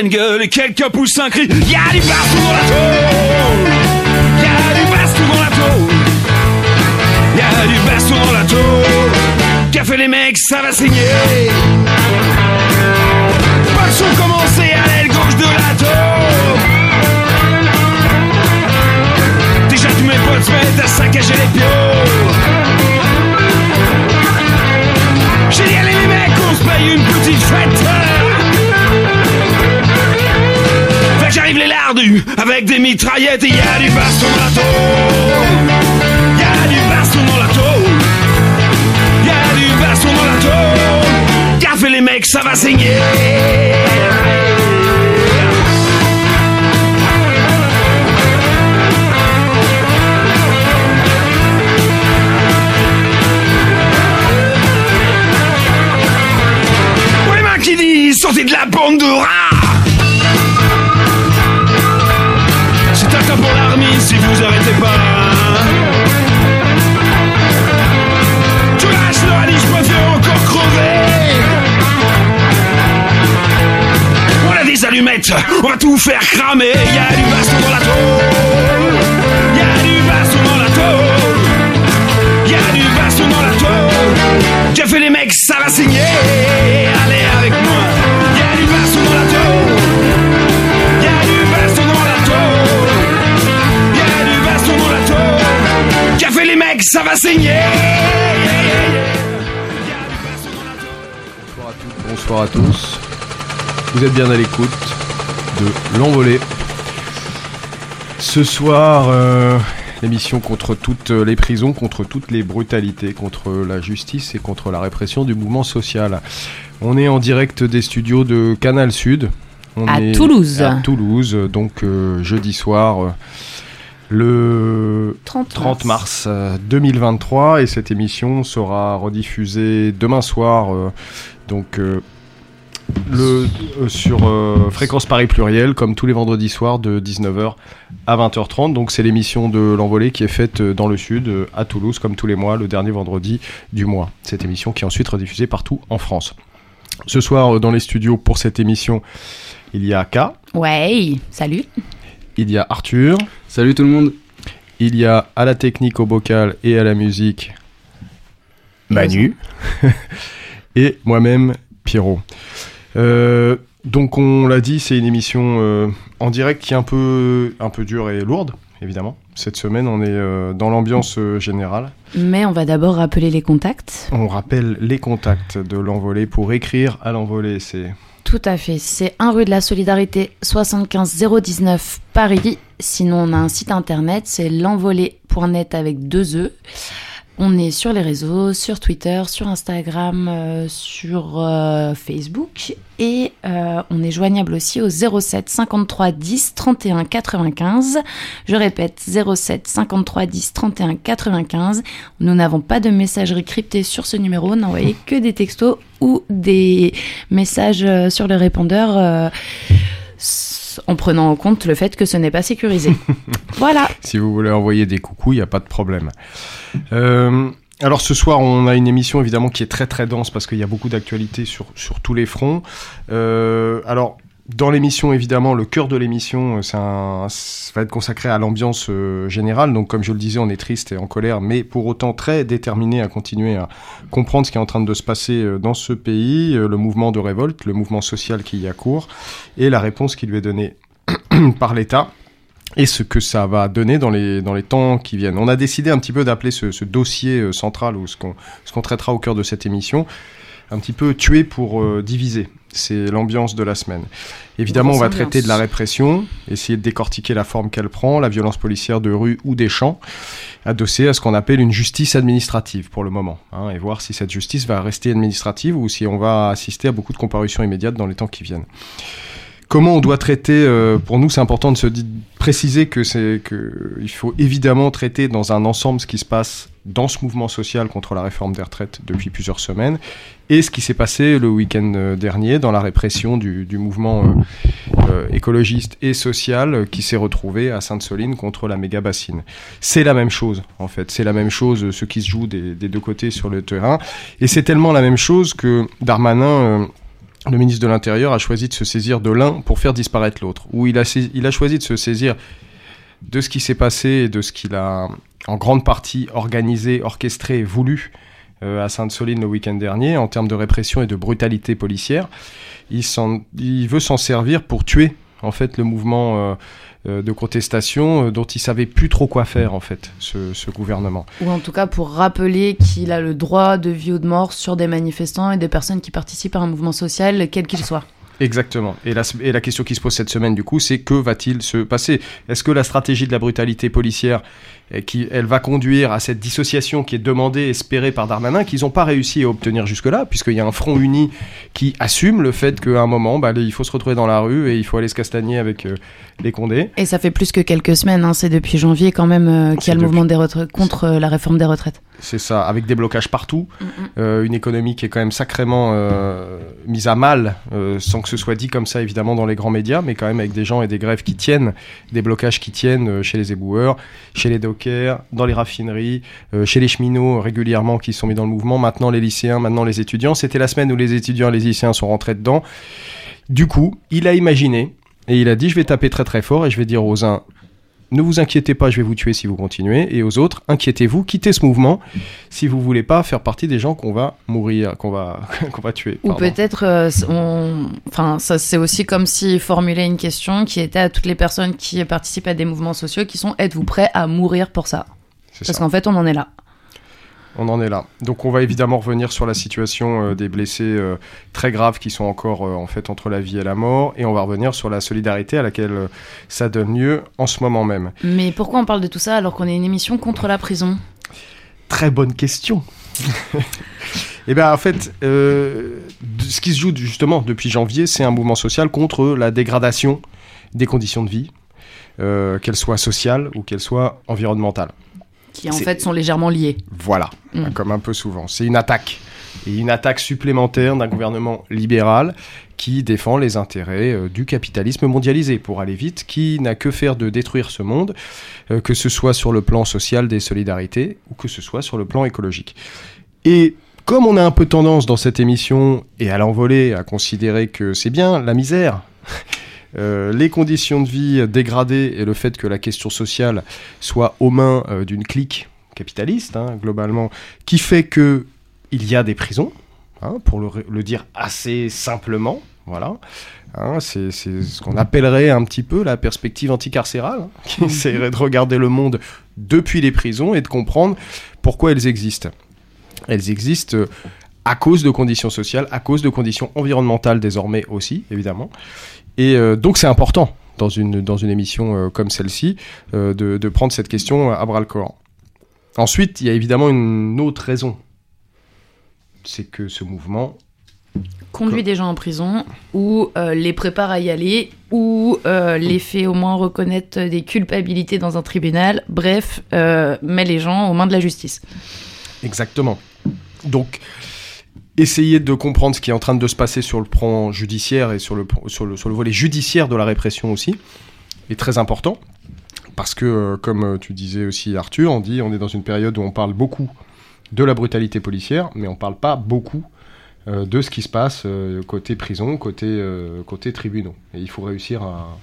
pleine gueule et quelques poussins crient Y'a du baston dans la tôle Y'a du baston dans la tôle Y'a du baston dans la tôle fait les mecs, ça va saigner Pas son commencé à l'aile gauche de la tôle Déjà tous mes potes se mettent à saccager les pions avec des mitraillettes. Et y a du baston dans la tôle. Y a du baston dans la tôle. Y a du baston dans la tôle. Gaffe les mecs, ça va saigner. Sortez de la bande de rats vous arrêtez pas Tu lâches le radis, je préfère encore crever. On a des allumettes, on va tout faire cramer. Y'a du baston dans la tôle. Y'a du dans la tôle. Y'a du baston dans la tôle. Qu'a fait les mecs, ça va signer Bonsoir à toutes, bonsoir à tous. Vous êtes bien à l'écoute de L'Envolée. Ce soir, euh, l'émission contre toutes les prisons, contre toutes les brutalités, contre la justice et contre la répression du mouvement social. On est en direct des studios de Canal Sud. On À est Toulouse. À Toulouse, donc euh, jeudi soir. euh, le 30, 30 mars. euh, 2023 et cette émission sera rediffusée demain soir euh, donc euh, le, euh, sur euh, Fréquence Paris Pluriel comme tous les vendredis soirs de 19h à 20h30 donc c'est l'émission de l'envolée qui est faite euh, dans le sud euh, à Toulouse comme tous les mois le dernier vendredi du mois. Cette émission qui est ensuite rediffusée partout en France. Ce soir euh, dans les studios pour cette émission il y a K. Ouais, salut. Il y a Arthur Salut tout le monde. Il y a à la technique, au bocal et à la musique Manu et moi-même Pierrot. Euh, donc on l'a dit, c'est une émission euh, en direct qui est un peu, un peu dure et lourde, évidemment. Cette semaine, on est euh, dans l'ambiance euh, générale. Mais on va d'abord rappeler les contacts. On rappelle les contacts de l'envolée pour écrire à l'envolée. C'est Tout à fait. C'est 1 rue de la Solidarité, 75 019 Paris. Sinon, on a un site internet, c'est l'envolée.net avec deux E. On est sur les réseaux, sur Twitter, sur Instagram, euh, sur euh, Facebook. Et euh, on est joignable aussi au 07 53 10 31 95. Je répète, 07 53 10 31 95. Nous n'avons pas de messagerie cryptée sur ce numéro. N'envoyez que des textos ou des messages sur le répondeur. En prenant en compte le fait que ce n'est pas sécurisé. voilà. Si vous voulez envoyer des coucous, il n'y a pas de problème. Euh, alors ce soir, on a une émission évidemment qui est très très dense parce qu'il y a beaucoup d'actualités sur, sur tous les fronts. Euh, alors dans l'émission, évidemment, le cœur de l'émission, euh, ça va être consacré à l'ambiance euh, générale. Donc, comme je le disais, on est triste et en colère, mais pour autant très déterminé à continuer à comprendre ce qui est en train de se passer euh, dans ce pays, le mouvement de révolte, le mouvement social qui y a et la réponse qui lui est donnée par l'État et ce que ça va donner dans les, temps qui viennent. On a décidé un petit peu d'appeler ce, dossier central, ou ce qu'on traitera au cœur de cette émission, un petit peu tuer pour diviser. C'est l'ambiance de la semaine. Évidemment, on va traiter de la répression, essayer de décortiquer la forme qu'elle prend, la violence policière de rue ou des champs, adossée à ce qu'on appelle une justice administrative pour le moment, hein, et voir si cette justice va rester administrative ou si on va assister à beaucoup de comparutions immédiates dans les temps qui viennent. Comment on doit traiter euh, Pour nous, c'est important de se préciser que c'est que il faut évidemment traiter dans un ensemble ce qui se passe dans ce mouvement social contre la réforme des retraites depuis plusieurs semaines et ce qui s'est passé le week-end euh, dernier dans la répression du, du mouvement euh, euh, écologiste et social qui s'est retrouvé à Sainte-Soline contre la méga bassine. C'est la même chose en fait, c'est la même chose euh, ce qui se joue des, des deux côtés sur le terrain et c'est tellement la même chose que Darmanin le ministre de l'Intérieur a choisi de se saisir de l'un pour faire disparaître l'autre, ou il a, choisi de se saisir de ce qui s'est passé et de ce qu'il a en grande partie organisé, orchestré et voulu euh, à Sainte-Soline le week-end dernier en termes de répression et de brutalité policière. Il veut s'en servir pour tuer en fait le mouvement euh, euh, de contestation euh, dont il savait plus trop quoi faire en fait ce, ce gouvernement. Ou en tout cas pour rappeler qu'il a le droit de vie ou de mort sur des manifestants et des personnes qui participent à un mouvement social, quel qu'il soit. Exactement. Et la, et la question qui se pose cette semaine, du coup, c'est que va-t-il se passer? Est-ce que la stratégie de la brutalité policière, qui, elle va conduire à cette dissociation qui est demandée, espérée par Darmanin, qu'ils n'ont pas réussi à obtenir jusque-là, puisqu'il y a un front uni qui assume le fait qu'à un moment, bah, il faut se retrouver dans la rue et il faut aller se castagner avec euh, les condés. Et ça fait plus que quelques semaines, hein, c'est depuis janvier quand même euh, qu'il y a le depuis- mouvement des retraites contre euh, la réforme des retraites. C'est ça, avec des blocages partout, euh, une économie qui est quand même sacrément mise à mal, sans que ce soit dit comme ça évidemment dans les grands médias, mais quand même avec des gens et des grèves qui tiennent, des blocages qui tiennent chez les éboueurs, chez les dans les raffineries, euh, chez les cheminots régulièrement qui sont mis dans le mouvement, maintenant les lycéens, maintenant les étudiants. C'était la semaine où les étudiants et les lycéens sont rentrés dedans. Du coup, il a imaginé et il a dit je vais taper très très fort et je vais dire aux uns ne vous inquiétez pas, je vais vous tuer si vous continuez. Et aux autres, inquiétez-vous, quittez ce mouvement si vous voulez pas faire partie des gens qu'on va mourir, qu'on va, qu'on va tuer. Ou peut-être, euh, on... enfin, ça c'est aussi comme s'il formulait une question qui était à toutes les personnes qui participent à des mouvements sociaux, qui sont êtes-vous prêts à mourir pour ça? C'est Parce ça. qu'en fait, on en est là. On en est là. Donc on va évidemment revenir sur la situation euh, des blessés euh, très graves qui sont encore euh, en fait entre la vie et la mort, et on va revenir sur la solidarité à laquelle ça donne lieu en ce moment même. Mais pourquoi on parle de tout ça alors qu'on est une émission contre la prison? Très bonne question. Eh bien, en fait, euh, ce qui se joue justement depuis janvier, c'est un mouvement social contre la dégradation des conditions de vie, euh, qu'elles soient sociales ou qu'elles soient environnementales. Qui en fait sont légèrement liés. Voilà, Mm. comme un peu souvent. C'est une attaque. Et une attaque supplémentaire d'un gouvernement libéral qui défend les intérêts euh, du capitalisme mondialisé, pour aller vite, qui n'a que faire de détruire ce monde, euh, que ce soit sur le plan social des solidarités ou que ce soit sur le plan écologique. Et comme on a un peu tendance dans cette émission et à l'envolée à considérer que c'est bien la misère, euh, les conditions de vie dégradées et le fait que la question sociale soit aux mains euh, d'une clique capitaliste, hein, globalement, qui fait que il y a des prisons, hein, pour le, le dire assez simplement, voilà. Hein, c'est ce qu'on appellerait un petit peu la perspective anticarcérale, qui essaierait de regarder le monde depuis les prisons et de comprendre pourquoi elles existent. Elles existent euh, à cause de conditions sociales, à cause de conditions environnementales désormais aussi, évidemment. Et euh, donc c'est important dans une, dans une émission euh, comme celle-ci euh, de, de prendre cette question à bras le corps. Ensuite, il y a évidemment une autre raison. C'est que ce mouvement Conduit des gens en prison ou euh, les prépare à y aller ou euh, les fait au moins reconnaître des culpabilités dans un tribunal. Bref, euh, met les gens aux mains de la justice. Exactement. Donc, essayer de comprendre ce qui est en train de se passer sur le plan judiciaire et sur le, sur le, volet judiciaire de la répression aussi est très important. Parce que, euh, comme euh, tu disais aussi Arthur, on dit on est dans une période où on parle beaucoup de la brutalité policière, mais on parle pas beaucoup euh, de ce qui se passe côté prison, côté, côté tribunaux. Et il faut réussir à,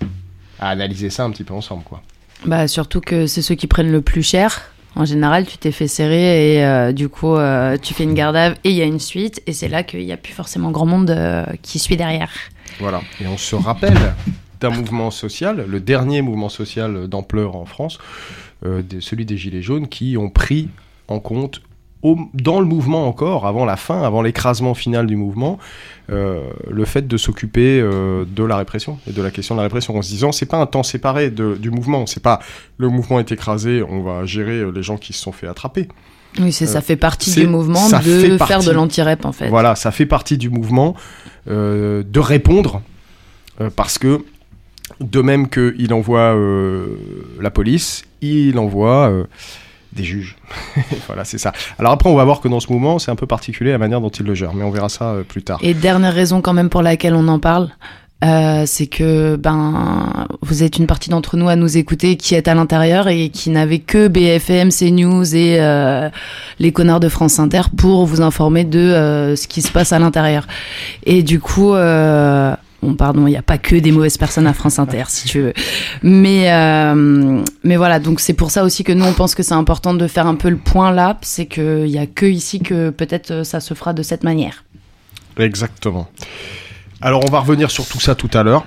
à analyser ça un petit peu ensemble, quoi. Bah, surtout que c'est ceux qui prennent le plus cher. En général, tu t'es fait serrer et euh, du coup, euh, tu fais une garde et il y a une suite. Et c'est là qu'il n'y a plus forcément grand monde euh, qui suit derrière. Voilà. Et on se rappelle d'un mouvement social, le dernier mouvement social d'ampleur en France, celui des Gilets jaunes, qui ont pris en compte, au- dans le mouvement encore, avant la fin, avant l'écrasement final du mouvement, euh, le fait de s'occuper euh, de la répression et de la question de la répression, en se disant c'est pas un temps séparé de- du mouvement, c'est pas le mouvement est écrasé, on va gérer euh, les gens qui se sont fait attraper. Oui, c'est ça fait partie du mouvement de partie. faire de l'anti-rep en fait. Voilà, ça fait partie du mouvement euh, de répondre euh, parce que de même qu'il envoie la police, il envoie des juges. voilà, c'est ça. Alors après, on va voir que dans ce mouvement, c'est un peu particulier la manière dont il le gère, mais on verra ça euh, plus tard. Et dernière raison quand même pour laquelle on en parle, Euh, c'est que ben vous êtes une partie d'entre nous à nous écouter qui est à l'intérieur et qui n'avait que BFM, CNews et euh, les connards de France Inter pour vous informer de ce qui se passe à l'intérieur. Et du coup, bon pardon, il n'y a pas que des mauvaises personnes à France Inter si tu veux, mais euh, mais voilà donc c'est pour ça aussi que nous on pense que c'est important de faire un peu le point là, c'est qu'il y a que ici que peut-être euh, ça se fera de cette manière. Exactement. Alors on va revenir sur tout ça tout à l'heure.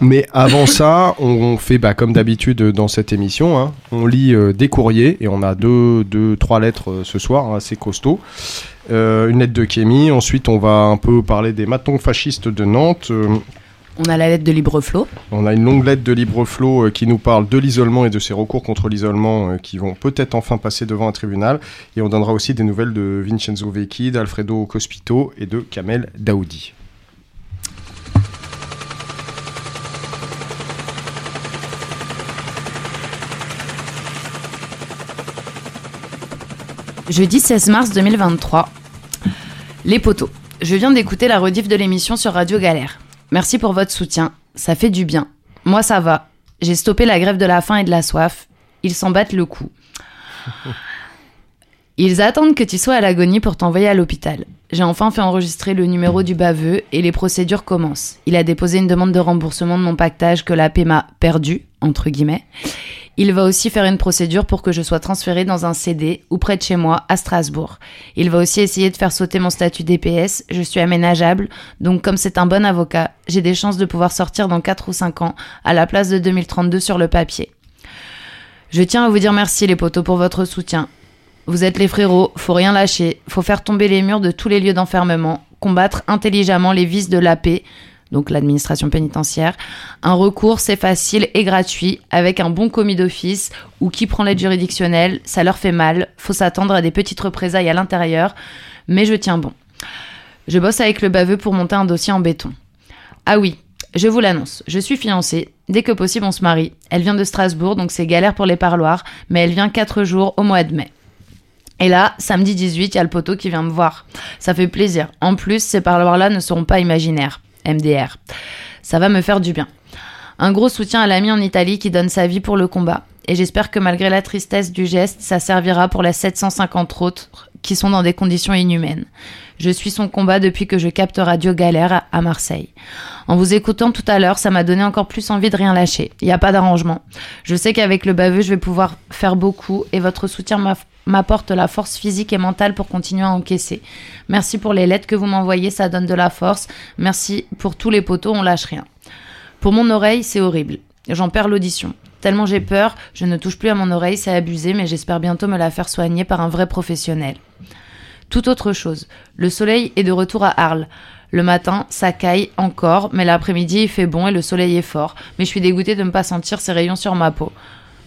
Mais avant ça, on fait bah, comme d'habitude dans cette émission, hein, on lit euh, des courriers et on a deux, deux trois lettres euh, ce soir, hein, assez costauds. Euh, une lettre de Kémy, ensuite on va un peu parler des matons fascistes de Nantes. Euh, On a la lettre de Libreflot. on a une longue lettre de Libreflot euh, qui nous parle de l'isolement et de ses recours contre l'isolement euh, qui vont peut-être enfin passer devant un tribunal. Et on donnera aussi des nouvelles de Vincenzo Vecchi, d'Alfredo Cospito et de Kamel Daoudi. Jeudi 16 mars 2023. Les poteaux. Je viens d'écouter la rediff de l'émission sur Radio Galère. Merci pour votre soutien. Ça fait du bien. Moi, ça va. J'ai stoppé la grève de la faim et de la soif. Ils s'en battent le cou. Ils attendent que tu sois à l'agonie pour t'envoyer à l'hôpital. J'ai enfin fait enregistrer le numéro du baveux et les procédures commencent. Il a déposé une demande de remboursement de mon pactage que la paix m'a perdu, entre guillemets. Il va aussi faire une procédure pour que je sois transférée dans un CD ou près de chez moi, à Strasbourg. Il va aussi essayer de faire sauter mon statut DPS. Je suis aménageable, donc comme c'est un bon avocat, j'ai des chances de pouvoir sortir dans 4 ou 5 ans, à la place de 2032 sur le papier. Je tiens à vous dire merci les potos pour votre soutien. Vous êtes les frérots, faut rien lâcher, faut faire tomber les murs de tous les lieux d'enfermement, combattre intelligemment les vices de la paix, donc l'administration pénitentiaire. Un recours, c'est facile et gratuit, avec un bon commis d'office ou qui prend l'aide juridictionnelle, ça leur fait mal, faut s'attendre à des petites représailles à l'intérieur, mais je tiens bon. Je bosse avec le baveux pour monter un dossier en béton. Ah oui, je vous l'annonce, je suis fiancée. Dès que possible, on se marie. Elle vient de Strasbourg, donc c'est galère pour les parloirs, mais elle vient 4 jours au mois de mai. Et là, samedi 18, il y a le poteau qui vient me voir. Ça fait plaisir. En plus, ces parloirs-là ne seront pas imaginaires. MDR. Ça va me faire du bien. Un gros soutien à l'ami en Italie qui donne sa vie pour le combat. Et j'espère que malgré la tristesse du geste, ça servira pour les 750 autres qui sont dans des conditions inhumaines. Je suis son combat depuis que je capte Radio Galère à- Marseille. En vous écoutant tout à l'heure, ça m'a donné encore plus envie de rien lâcher. Il n'y a pas d'arrangement. Je sais qu'avec le baveux, je vais pouvoir faire beaucoup et votre soutien m'aff- m'apporte la force physique et mentale pour continuer à encaisser. Merci pour les lettres que vous m'envoyez, ça donne de la force. Merci pour tous les poteaux, on lâche rien. Pour mon oreille, c'est horrible. J'en perds l'audition. Tellement j'ai peur, je ne touche plus à mon oreille, c'est abusé, mais j'espère bientôt me la faire soigner par un vrai professionnel. Tout autre chose. Le soleil est de retour à Arles. Le matin, ça caille encore, mais l'après-midi, il fait bon et le soleil est fort. Mais je suis dégoûtée de ne pas sentir ces rayons sur ma peau.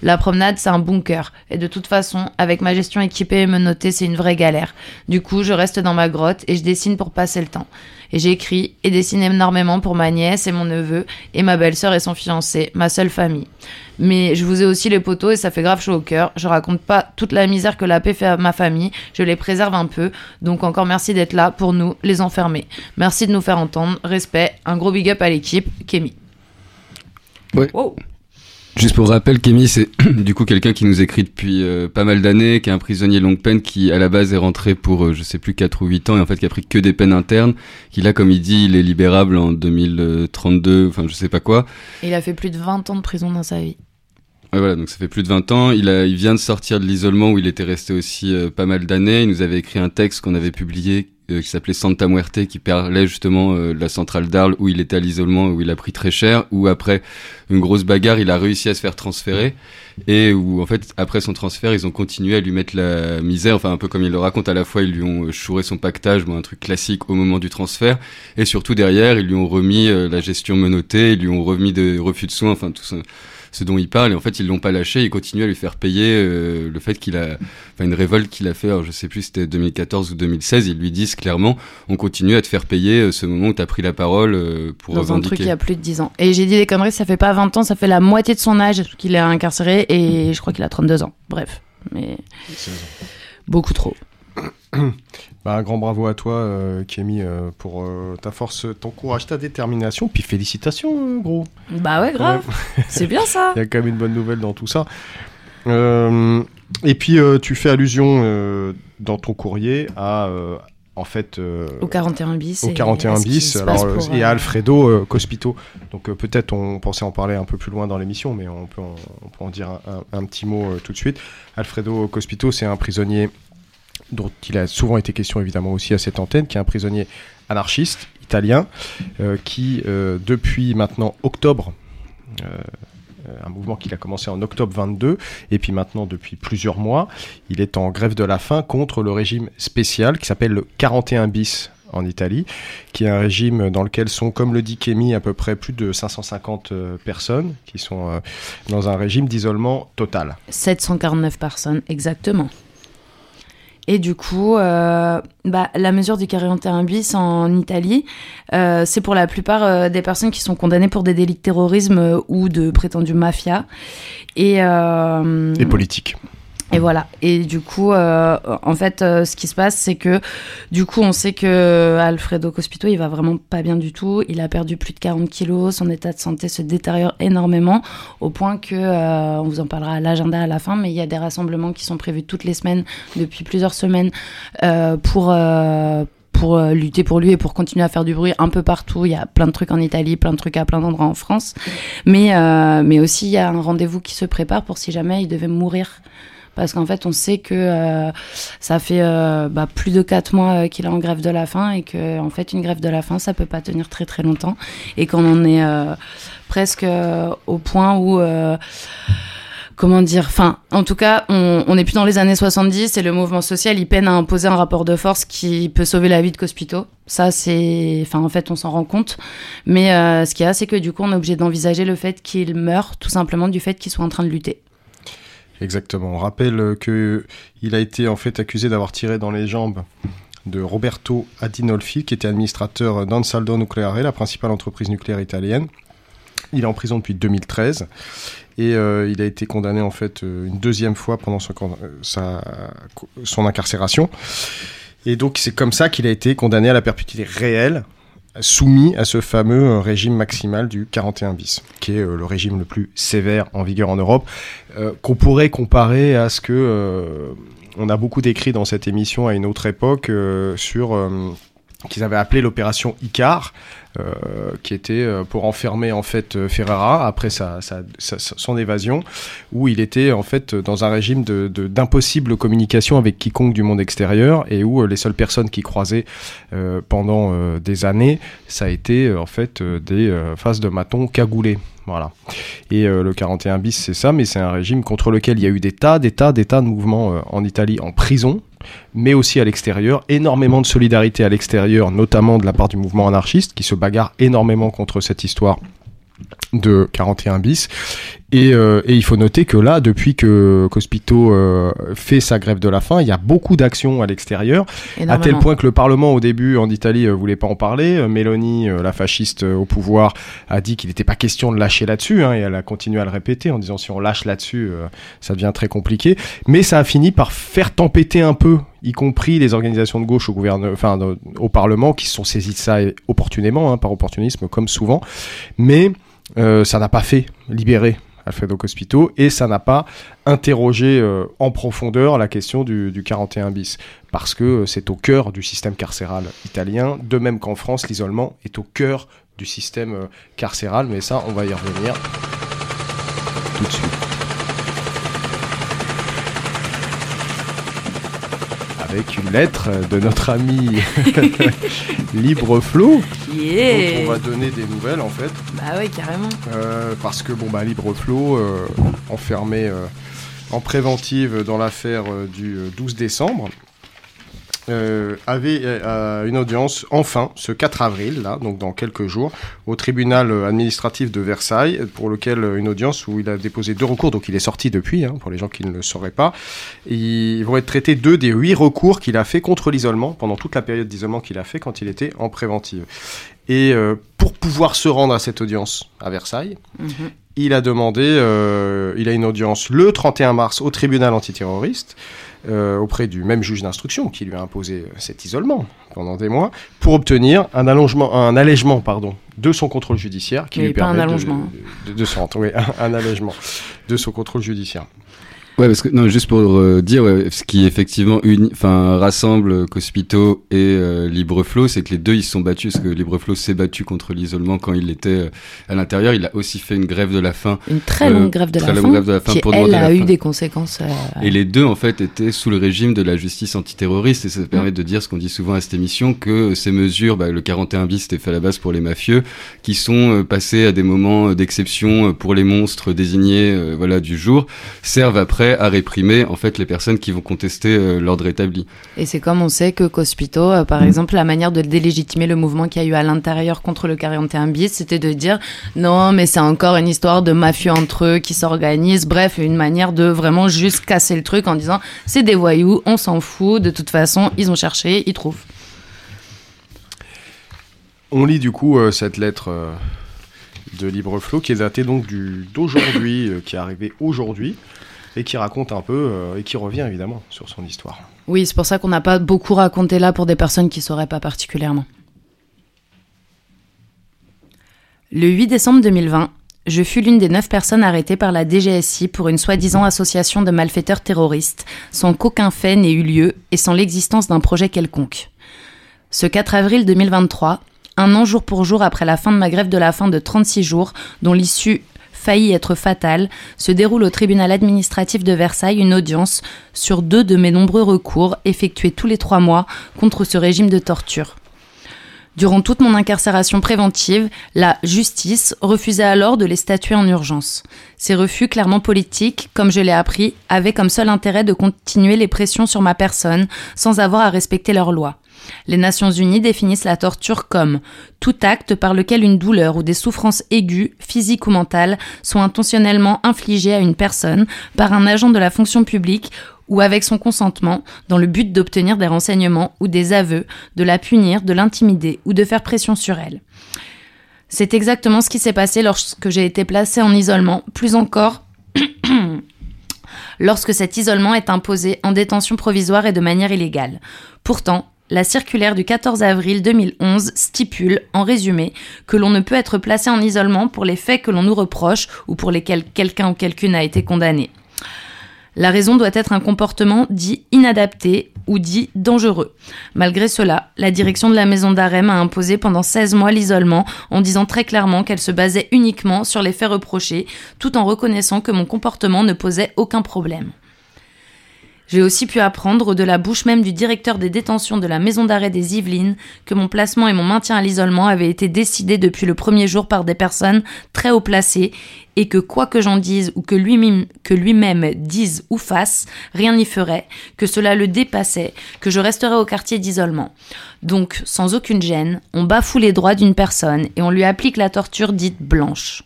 La promenade, c'est un bunker. Et de toute façon, avec ma gestion équipée et menotée, c'est une vraie galère. Du coup, je reste dans ma grotte et je dessine pour passer le temps. Et j'écris et dessine énormément pour ma nièce et mon neveu et ma belle-sœur et son fiancé, ma seule famille. Mais je vous ai aussi les poteaux et ça fait grave chaud au cœur. Je raconte pas toute la misère que la paix fait à ma famille, je les préserve un peu. Donc encore merci d'être là pour nous, les enfermés. Merci de nous faire entendre. Respect. Un gros big up à l'équipe. Kémy. Ouais. Wow. Juste pour rappel, Kémy, c'est du coup quelqu'un qui nous écrit depuis euh, pas mal d'années, qui est un prisonnier longue peine, qui à la base est rentré pour, euh, je sais plus, 4 ou 8 ans, et en fait qui a pris que des peines internes, qui là, comme il dit, il est libérable en 2032, enfin je sais pas quoi. Il a fait plus de 20 ans de prison dans sa vie. Ouais, voilà, donc ça fait plus de 20 ans. Il, a, il vient de sortir de l'isolement où il était resté aussi euh, pas mal d'années. Il nous avait écrit un texte qu'on avait publié euh, qui s'appelait Santa Muerte, qui parlait justement euh, de la centrale d'Arles où il était à l'isolement, où il a pris très cher, où après une grosse bagarre, il a réussi à se faire transférer et où en fait après son transfert, ils ont continué à lui mettre la misère. Enfin un peu comme il le raconte, à la fois ils lui ont chouré son pactage, bon, un truc classique au moment du transfert, et surtout derrière ils lui ont remis euh, la gestion menottée, ils lui ont remis des refus de soins, enfin tout ça ce dont il parle et en fait ils l'ont pas lâché ils continuent à lui faire payer euh, le fait qu'il a enfin une révolte qu'il a fait alors je sais plus si c'était 2014 ou 2016 ils lui disent clairement on continue à te faire payer euh, ce moment où tu as pris la parole euh, pour dans un truc il y a plus de 10 ans. Et j'ai dit des conneries, ça fait pas 20 ans, ça fait la moitié de son âge qu'il est incarcéré et je crois qu'il a 32 ans. Bref, mais beaucoup trop. Bah, un grand bravo à toi, euh, Kémy, euh, pour euh, ta force, ton courage, ta détermination. Puis félicitations, euh, gros. Bah ouais, grave. C'est bien ça. Il y a quand même une bonne nouvelle dans tout ça. Et puis, tu fais allusion dans ton courrier à, en fait, Au 41 bis. au et 41 à ce qui bis alors, pour, et à Alfredo Cospito. Donc peut-être on pensait en parler un peu plus loin dans l'émission, mais on peut en, on peut en dire un, un- un petit mot tout de suite. Alfredo Cospito, c'est un prisonnier dont il a souvent été question évidemment aussi à cette antenne, qui est un prisonnier anarchiste italien euh, qui euh, depuis maintenant octobre euh, un mouvement qu'il a commencé en octobre 22 et puis maintenant depuis plusieurs mois, il est en grève de la faim contre le régime spécial qui s'appelle le 41 bis en Italie, qui est un régime dans lequel sont, comme le dit Kémy, à peu près plus de 550 euh, personnes qui sont dans un régime d'isolement total. 749 personnes, exactement. Et du coup, euh, bah, la mesure du 41 bis en Italie, euh, c'est pour la plupart euh, des personnes qui sont condamnées pour des délits de terrorisme ou de prétendus mafia. Et, Et politique. Et voilà. Et du coup, euh, en fait, euh, ce qui se passe, c'est que du coup, on sait que Alfredo Cospito, il va vraiment pas bien du tout. Il a perdu plus de 40 kilos. Son état de santé se détériore énormément au point que, euh, on vous en parlera à l'agenda à la fin, mais il y a des rassemblements qui sont prévus toutes les semaines depuis plusieurs semaines pour. pour lutter pour lui et pour continuer à faire du bruit un peu partout. Il y a plein de trucs en Italie, plein de trucs à plein d'endroits en France. Mais, mais aussi, il y a un rendez-vous qui se prépare pour si jamais il devait mourir parce qu'en fait on sait que euh, ça fait euh, bah, plus de quatre mois euh, qu'il est en grève de la faim et que en fait une grève de la faim ça peut pas tenir très très longtemps. Et qu'on en est euh, presque euh, au point où comment dire enfin en tout cas on on n'est plus dans les années 70 et le mouvement social il peine à imposer un rapport de force qui peut sauver la vie de Cospito. Ça c'est enfin en fait on s'en rend compte. Mais euh, ce qu'il y a c'est que du coup on est obligé d'envisager le fait qu'il meure tout simplement du fait qu'il soit en train de lutter Exactement. On rappelle euh, que il a été en fait accusé d'avoir tiré dans les jambes de Roberto Adinolfi, qui était administrateur d'Ansaldo Nucleare, la principale entreprise nucléaire italienne. Il est en prison depuis 2013 et euh, il a été condamné en fait euh, une deuxième fois pendant son, euh, son incarcération. Et donc c'est comme ça qu'il a été condamné à la perpétuité réelle, soumis à ce fameux euh, régime maximal du 41 bis, qui est euh, le régime le plus sévère en vigueur en Europe, euh, qu'on pourrait comparer à ce que on a beaucoup décrit dans cette émission à une autre époque sur qu'ils avaient appelé l'opération Icar, euh, qui était euh, pour enfermer en fait euh, Ferrara après sa, son évasion, où il était en fait dans un régime de de- d'impossible communication avec quiconque du monde extérieur et où les seules personnes qui croisaient pendant des années, ça a été en fait des faces de maton cagoulés. Voilà. Et le 41 bis, c'est ça, mais c'est un régime contre lequel il y a eu des tas, des tas, des tas de mouvements en Italie, en prison, mais aussi à l'extérieur. Énormément de solidarité à l'extérieur, notamment de la part du mouvement anarchiste, qui se bagarre énormément contre cette histoire de 41 bis. Et, euh, et il faut noter que là, depuis que Cospito euh, fait sa grève de la faim, il y a beaucoup d'actions à l'extérieur. À tel point que le Parlement, au début, en Italie, euh, voulait pas en parler. Euh, Mélanie, la fasciste au pouvoir, a dit qu'il n'était pas question de lâcher là-dessus, hein, et elle a continué à le répéter en disant si on lâche là-dessus, ça devient très compliqué. Mais ça a fini par faire tempêter un peu, y compris les organisations de gauche au gouvernement, enfin de- au Parlement, qui se sont saisies de ça opportunément, hein, par opportunisme comme souvent. Mais euh, ça n'a pas fait libérer Alfredo Cospito et ça n'a pas interrogé euh, en profondeur la question du, du 41 bis parce que euh, c'est au cœur du système carcéral italien, de même qu'en France, l'isolement est au cœur du système carcéral, mais ça, on va y revenir tout de suite. Avec une lettre de notre ami Libre Flo, Yeah. dont on va donner des nouvelles en fait. Bah ouais, carrément. Euh, parce que bon bah Libre Flow euh, enfermé euh, en préventive dans l'affaire du euh, 12 décembre euh, avait euh, une audience enfin ce 4 avril là donc dans quelques jours au tribunal euh, administratif de Versailles pour lequel euh, une audience où il a déposé deux recours donc il est sorti depuis hein, pour les gens qui ne le sauraient pas. Ils vont être traités deux des huit recours qu'il a fait contre l'isolement pendant toute la période d'isolement qu'il a fait quand il était en préventive. Et euh, pour pouvoir se rendre à cette audience à Versailles, Mhm. il a demandé, euh, il a une audience le 31 mars au tribunal antiterroriste euh, auprès du même juge d'instruction qui lui a imposé euh, cet isolement pendant des mois pour obtenir un allongement, un allègement pardon de son contrôle judiciaire qui Oui, lui pas un permet de- allongement. de, de, se rendre, oui, un, un allègement de son contrôle judiciaire. Ouais, parce que non, juste pour euh, dire, ouais, ce qui effectivement enfin rassemble euh, Cospito et euh, Libreflow, c'est que les deux ils se sont battus. Parce que Libreflow s'est battu contre l'isolement quand il était euh, à l'intérieur. Il a aussi fait une grève de la faim. Une très Euh, longue grève de, très la longue faim, grève de la faim qui, pour elle, a eu des conséquences. euh, Et les deux en fait étaient sous le régime de la justice antiterroriste. Et ça permet de dire ce qu'on dit souvent à cette émission que ces mesures, bah, le 41 bis c'était fait à la base pour les mafieux, qui sont euh, passées à des moments euh, d'exception euh, pour les monstres désignés, euh, voilà du jour, servent après à réprimer en fait les personnes qui vont contester euh, l'ordre établi. Et c'est comme on sait que Cospito, euh, par exemple, la manière de délégitimer le mouvement qu'il y a eu à l'intérieur contre le 41 bis, c'était de dire non, mais c'est encore une histoire de mafieux entre eux qui s'organisent. Bref, une manière de vraiment juste casser le truc en disant c'est des voyous, on s'en fout, de toute façon, ils ont cherché, ils trouvent. On lit du coup euh, cette lettre euh, de Libreflow qui est datée donc du d'aujourd'hui, euh, qui est arrivée aujourd'hui et qui raconte un peu euh, et qui revient évidemment sur son histoire. Oui, c'est pour ça qu'on n'a pas beaucoup raconté là pour des personnes qui sauraient pas particulièrement. Le 8 décembre 2020, je fus l'une des neuf personnes arrêtées par la DGSI pour une soi-disant association de malfaiteurs terroristes, sans qu'aucun fait n'ait eu lieu et sans l'existence d'un projet quelconque. Ce 4 avril 2023, un an jour pour jour après la fin de ma grève de la faim de 36 jours, dont l'issue faillit être fatale, se déroule au tribunal administratif de Versailles une audience sur deux de mes nombreux recours effectués tous les trois mois contre ce régime de torture. Durant toute mon incarcération préventive, la justice refusait alors de les statuer en urgence. Ces refus clairement politiques, comme je l'ai appris, avaient comme seul intérêt de continuer les pressions sur ma personne sans avoir à respecter leurs lois. Les Nations Unies définissent la torture comme tout acte par lequel une douleur ou des souffrances aiguës, physiques ou mentales, sont intentionnellement infligées à une personne par un agent de la fonction publique ou avec son consentement dans le but d'obtenir des renseignements ou des aveux, de la punir, de l'intimider ou de faire pression sur elle. C'est exactement ce qui s'est passé lorsque j'ai été placée en isolement, plus encore lorsque cet isolement est imposé en détention provisoire et de manière illégale. Pourtant, la circulaire du 14 avril 2011 stipule, en résumé, que l'on ne peut être placé en isolement pour les faits que l'on nous reproche ou pour lesquels quelqu'un ou quelqu'une a été condamné. La raison doit être un comportement dit inadapté ou dit dangereux. Malgré cela, la direction de la maison d'arrêt m'a imposé pendant 16 mois l'isolement en disant très clairement qu'elle se basait uniquement sur les faits reprochés, tout en reconnaissant que mon comportement ne posait aucun problème. J'ai aussi pu apprendre de la bouche même du directeur des détentions de la maison d'arrêt des Yvelines que mon placement et mon maintien à l'isolement avaient été décidés depuis le premier jour par des personnes très haut placées et que quoi que j'en dise ou que lui-même dise ou fasse, rien n'y ferait, que cela le dépassait, que je resterais au quartier d'isolement. Donc, sans aucune gêne, on bafoue les droits d'une personne et on lui applique la torture dite blanche.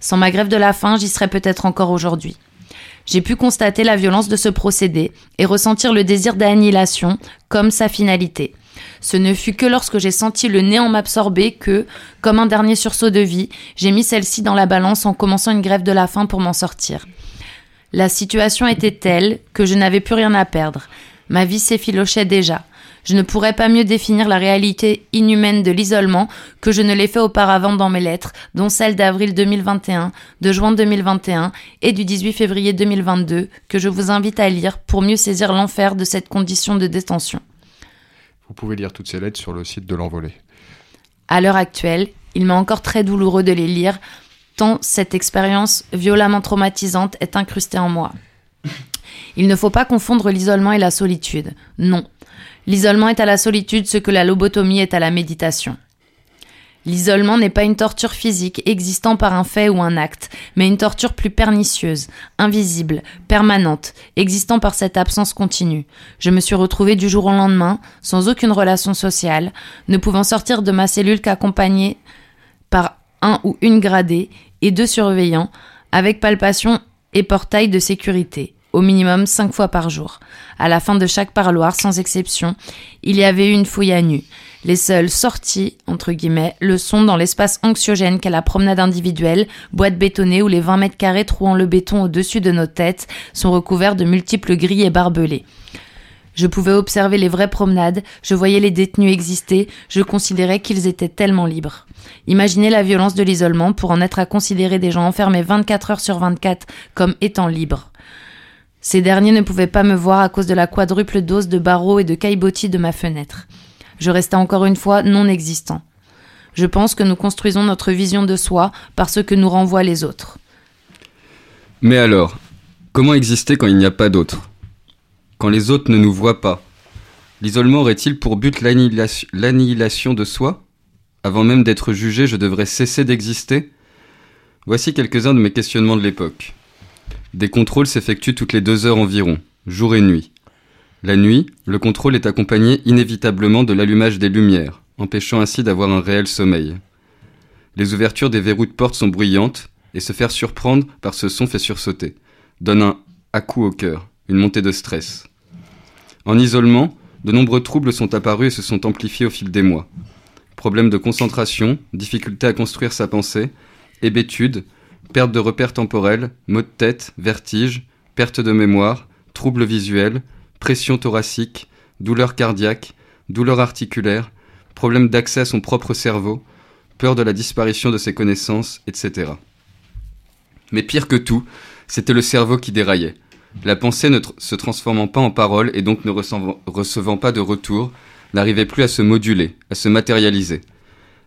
Sans ma grève de la faim, j'y serais peut-être encore aujourd'hui. J'ai pu constater la violence de ce procédé et ressentir le désir d'annihilation comme sa finalité. Ce ne fut que lorsque j'ai senti le néant m'absorber que, comme un dernier sursaut de vie, j'ai mis celle-ci dans la balance en commençant une grève de la faim pour m'en sortir. La situation était telle que je n'avais plus rien à perdre. Ma vie s'effilochait déjà. Je ne pourrais pas mieux définir la réalité inhumaine de l'isolement que je ne l'ai fait auparavant dans mes lettres, dont celle d'avril 2021, de juin 2021 et du 18 février 2022, que je vous invite à lire pour mieux saisir l'enfer de cette condition de détention. Vous pouvez lire toutes ces lettres sur le site de l'Envolée. À l'heure actuelle, il m'est encore très douloureux de les lire, tant cette expérience violemment traumatisante est incrustée en moi. Il ne faut pas confondre l'isolement et la solitude. Non. L'isolement est à la solitude ce que la lobotomie est à la méditation. L'isolement n'est pas une torture physique existant par un fait ou un acte, mais une torture plus pernicieuse, invisible, permanente, existant par cette absence continue. Je me suis retrouvée du jour au lendemain, sans aucune relation sociale, ne pouvant sortir de ma cellule qu'accompagnée par un ou une gradée et deux surveillants, avec palpation et portail de sécurité. Au minimum cinq fois par jour. À la fin de chaque parloir, sans exception, il y avait eu une fouille à nu. Les seules sorties, entre guillemets, le sont dans l'espace anxiogène qu'est la promenade individuelle, boîte bétonnée où les 20 mètres carrés trouant le béton au-dessus de nos têtes sont recouverts de multiples grilles et barbelés. Je pouvais observer les vraies promenades, je voyais les détenus exister, je considérais qu'ils étaient tellement libres. Imaginez la violence de l'isolement pour en être à considérer des gens enfermés 24 heures sur 24 comme étant libres. Ces derniers ne pouvaient pas me voir à cause de la quadruple dose de barreaux et de caillebotis de ma fenêtre. Je restais encore une fois non existant. Je pense que nous construisons notre vision de soi par ce que nous renvoient les autres. Mais alors, comment exister quand il n'y a pas d'autres Quand les autres ne nous voient pas? L'isolement aurait-il pour but l'annihilation l'annihilation de soi? Avant même d'être jugé, je devrais cesser d'exister? Voici quelques-uns de mes questionnements de l'époque. Des contrôles s'effectuent toutes les deux heures environ, jour et nuit. La nuit, le contrôle est accompagné inévitablement de l'allumage des lumières, empêchant ainsi d'avoir un réel sommeil. Les ouvertures des verrous de porte sont bruyantes, et se faire surprendre par ce son fait sursauter, donne un à-coup au cœur, une montée de stress. En isolement, de nombreux troubles sont apparus et se sont amplifiés au fil des mois. Problèmes de concentration, difficulté à construire sa pensée, hébétude, perte de repères temporels, maux de tête, vertige, perte de mémoire, troubles visuels, pression thoracique, douleurs cardiaques, douleurs articulaires, problèmes d'accès à son propre cerveau, peur de la disparition de ses connaissances, etc. Mais pire que tout, c'était le cerveau qui déraillait. La pensée ne se transformant pas en parole et donc ne recevant pas de retour, n'arrivait plus à se moduler, à se matérialiser.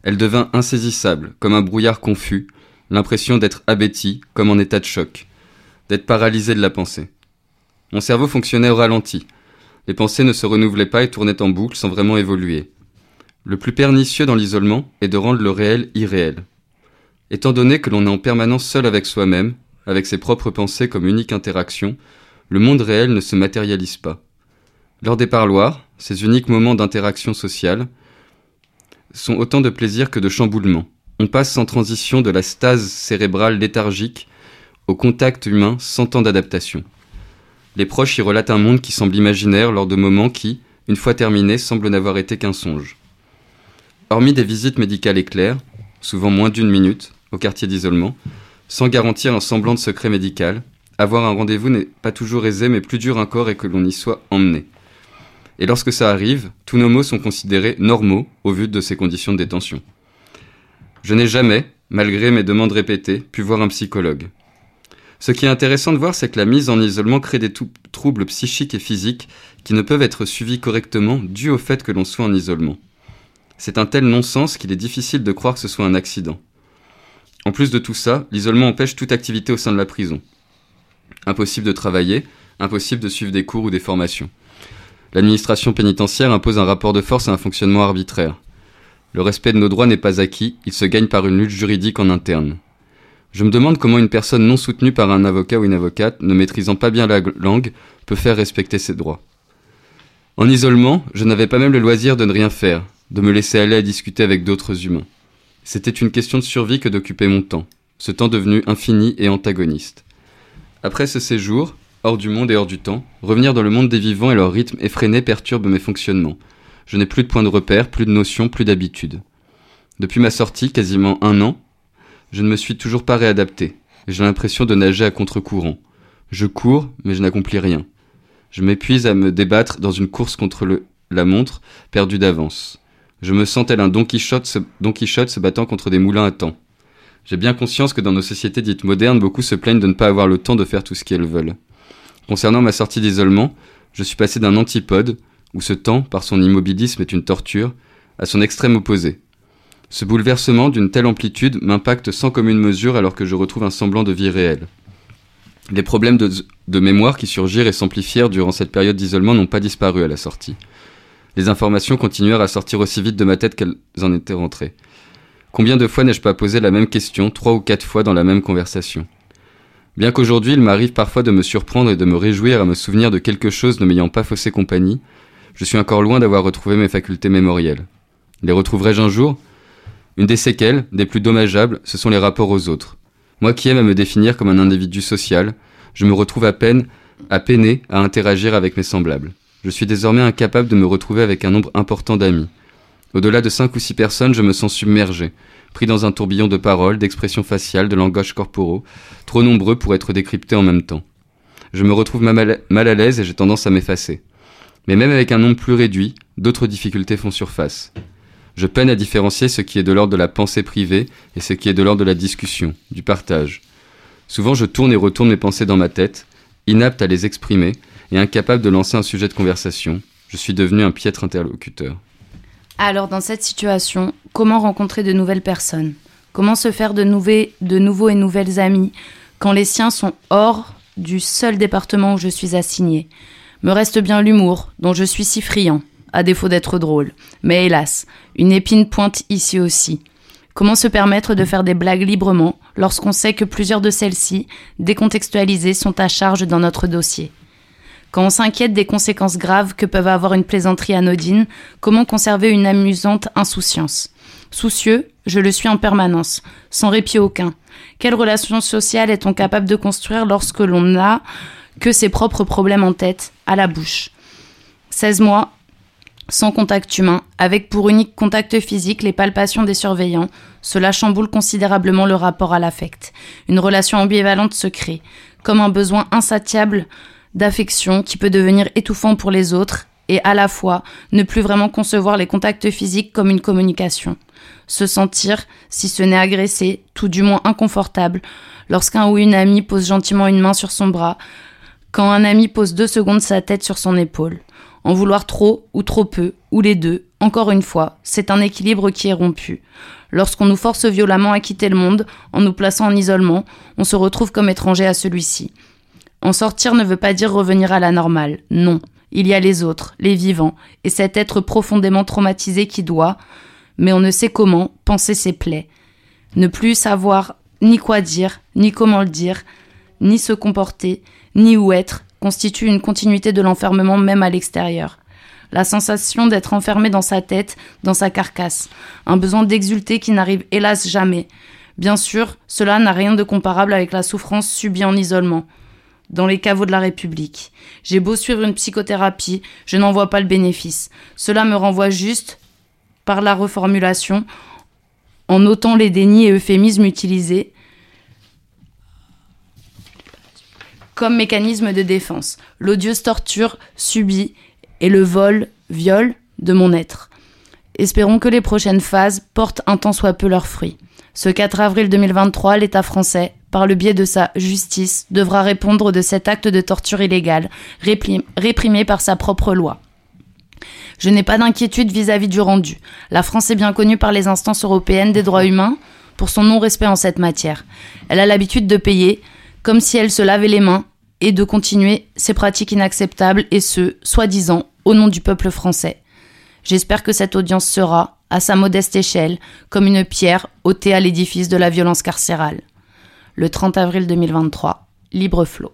Elle devint insaisissable, comme un brouillard confus, l'impression d'être abéti, comme en état de choc, d'être paralysé de la pensée. Mon cerveau fonctionnait au ralenti. Les pensées ne se renouvelaient pas et tournaient en boucle sans vraiment évoluer. Le plus pernicieux dans l'isolement est de rendre le réel irréel. Étant donné que l'on est en permanence seul avec soi-même, avec ses propres pensées comme unique interaction, le monde réel ne se matérialise pas. Lors des parloirs, ces uniques moments d'interaction sociale sont autant de plaisir que de chamboulement. On passe sans transition de la stase cérébrale léthargique au contact humain sans temps d'adaptation. Les proches y relatent un monde qui semble imaginaire lors de moments qui, une fois terminés, semblent n'avoir été qu'un songe. Hormis des visites médicales éclairs, souvent moins d'une minute, au quartier d'isolement, sans garantir un semblant de secret médical, avoir un rendez-vous n'est pas toujours aisé, mais plus dur encore est que l'on y soit emmené. Et lorsque ça arrive, tous nos mots sont considérés normaux au vu de ces conditions de détention. Je n'ai jamais, malgré mes demandes répétées, pu voir un psychologue. Ce qui est intéressant de voir, c'est que la mise en isolement crée des troubles psychiques et physiques qui ne peuvent être suivis correctement dû au fait que l'on soit en isolement. C'est un tel non-sens qu'il est difficile de croire que ce soit un accident. En plus de tout ça, l'isolement empêche toute activité au sein de la prison. Impossible de travailler, impossible de suivre des cours ou des formations. L'administration pénitentiaire impose un rapport de force et un fonctionnement arbitraire. Le respect de nos droits n'est pas acquis, il se gagne par une lutte juridique en interne. Je me demande comment une personne non soutenue par un avocat ou une avocate, ne maîtrisant pas bien la langue, peut faire respecter ses droits. En isolement, je n'avais pas même le loisir de ne rien faire, de me laisser aller à discuter avec d'autres humains. C'était une question de survie que d'occuper mon temps, ce temps devenu infini et antagoniste. Après ce séjour, hors du monde et hors du temps, revenir dans le monde des vivants et leur rythme effréné perturbe mes fonctionnements. Je n'ai plus de point de repère, plus de notions, plus d'habitude. Depuis ma sortie, quasiment un an, je ne me suis toujours pas réadapté, j'ai l'impression de nager à contre-courant. Je cours, mais je n'accomplis rien. Je m'épuise à me débattre dans une course contre le, la montre, perdue d'avance. Je me sens tel un Don Quichotte, Don Quichotte se battant contre des moulins à temps. J'ai bien conscience que dans nos sociétés dites modernes, beaucoup se plaignent de ne pas avoir le temps de faire tout ce qu'elles veulent. Concernant ma sortie d'isolement, je suis passé d'un antipode, où ce temps, par son immobilisme, est une torture, à son extrême opposé. Ce bouleversement d'une telle amplitude m'impacte sans commune mesure alors que je retrouve un semblant de vie réelle. Les problèmes de, de mémoire qui surgirent et s'amplifièrent durant cette période d'isolement n'ont pas disparu à la sortie. Les informations continuèrent à sortir aussi vite de ma tête qu'elles en étaient rentrées. Combien de fois n'ai-je pas posé la même question, trois ou quatre fois dans la même conversation? Bien qu'aujourd'hui il m'arrive parfois de me surprendre et de me réjouir à me souvenir de quelque chose ne m'ayant pas faussé compagnie, je suis encore loin d'avoir retrouvé mes facultés mémorielles. Les retrouverai-je un jour? Une des séquelles, des plus dommageables, ce sont les rapports aux autres. Moi qui aime à me définir comme un individu social, je me retrouve à peine à peiner à interagir avec mes semblables. Je suis désormais incapable de me retrouver avec un nombre important d'amis. Au-delà de cinq ou six personnes, je me sens submergé, pris dans un tourbillon de paroles, d'expressions faciales, de langages corporaux, trop nombreux pour être décryptés en même temps. Je me retrouve mal à l'aise et j'ai tendance à m'effacer. Mais même avec un nombre plus réduit, d'autres difficultés font surface. Je peine à différencier ce qui est de l'ordre de la pensée privée et ce qui est de l'ordre de la discussion, du partage. Souvent je tourne et retourne mes pensées dans ma tête, inapte à les exprimer et incapable de lancer un sujet de conversation. Je suis devenu un piètre interlocuteur. Alors dans cette situation, comment rencontrer de nouvelles personnes? Comment se faire de, de nouveaux et nouvelles amis quand les siens sont hors du seul département où je suis assigné? Me reste bien l'humour, dont je suis si friand, à défaut d'être drôle. Mais hélas, une épine pointe ici aussi. Comment se permettre de faire des blagues librement lorsqu'on sait que plusieurs de celles-ci, décontextualisées, sont à charge dans notre dossier? Quand on s'inquiète des conséquences graves que peuvent avoir une plaisanterie anodine, comment conserver une amusante insouciance? Soucieux, je le suis en permanence, sans répit aucun. Quelle relation sociale est-on capable de construire lorsque l'on n'a que ses propres problèmes en tête, à la bouche 16 mois, sans contact humain, avec pour unique contact physique les palpations des surveillants, cela chamboule considérablement le rapport à l'affect. Une relation ambivalente se crée, comme un besoin insatiable d'affection qui peut devenir étouffant pour les autres et à la fois ne plus vraiment concevoir les contacts physiques comme une communication. Se sentir, si ce n'est agressé, tout du moins inconfortable, lorsqu'un ou une amie pose gentiment une main sur son bras, quand un ami pose deux secondes sa tête sur son épaule. En vouloir trop ou trop peu, ou les deux, encore une fois, c'est un équilibre qui est rompu. Lorsqu'on nous force violemment à quitter le monde, en nous plaçant en isolement, on se retrouve comme étranger à celui-ci. En sortir ne veut pas dire revenir à la normale, non. Il y a les autres, les vivants, et cet être profondément traumatisé qui doit, mais on ne sait comment, penser ses plaies. Ne plus savoir ni quoi dire, ni comment le dire, ni se comporter, ni où être, constitue une continuité de l'enfermement même à l'extérieur. La sensation d'être enfermé dans sa tête, dans sa carcasse, un besoin d'exulter qui n'arrive hélas jamais. Bien sûr, cela n'a rien de comparable avec la souffrance subie en isolement, dans les caveaux de la République. J'ai beau suivre une psychothérapie, je n'en vois pas le bénéfice. Cela me renvoie juste, par la reformulation, en notant les dénis et euphémismes utilisés, comme mécanisme de défense, l'odieuse torture subie et le vol, viol de mon être. Espérons que les prochaines phases portent un tant soit peu leurs fruits. Ce 4 avril 2023, l'État français, par le biais de sa justice, devra répondre de cet acte de torture illégale, réprimé par sa propre loi. Je n'ai pas d'inquiétude vis-à-vis du rendu. La France est bien connue par les instances européennes des droits humains pour son non-respect en cette matière. Elle a l'habitude de payer, comme si elle se lavait les mains et de continuer ces pratiques inacceptables et ce, soi-disant, au nom du peuple français. J'espère que cette audience sera, à sa modeste échelle, comme une pierre ôtée à l'édifice de la violence carcérale. Le 30 avril 2023, Libre Flot.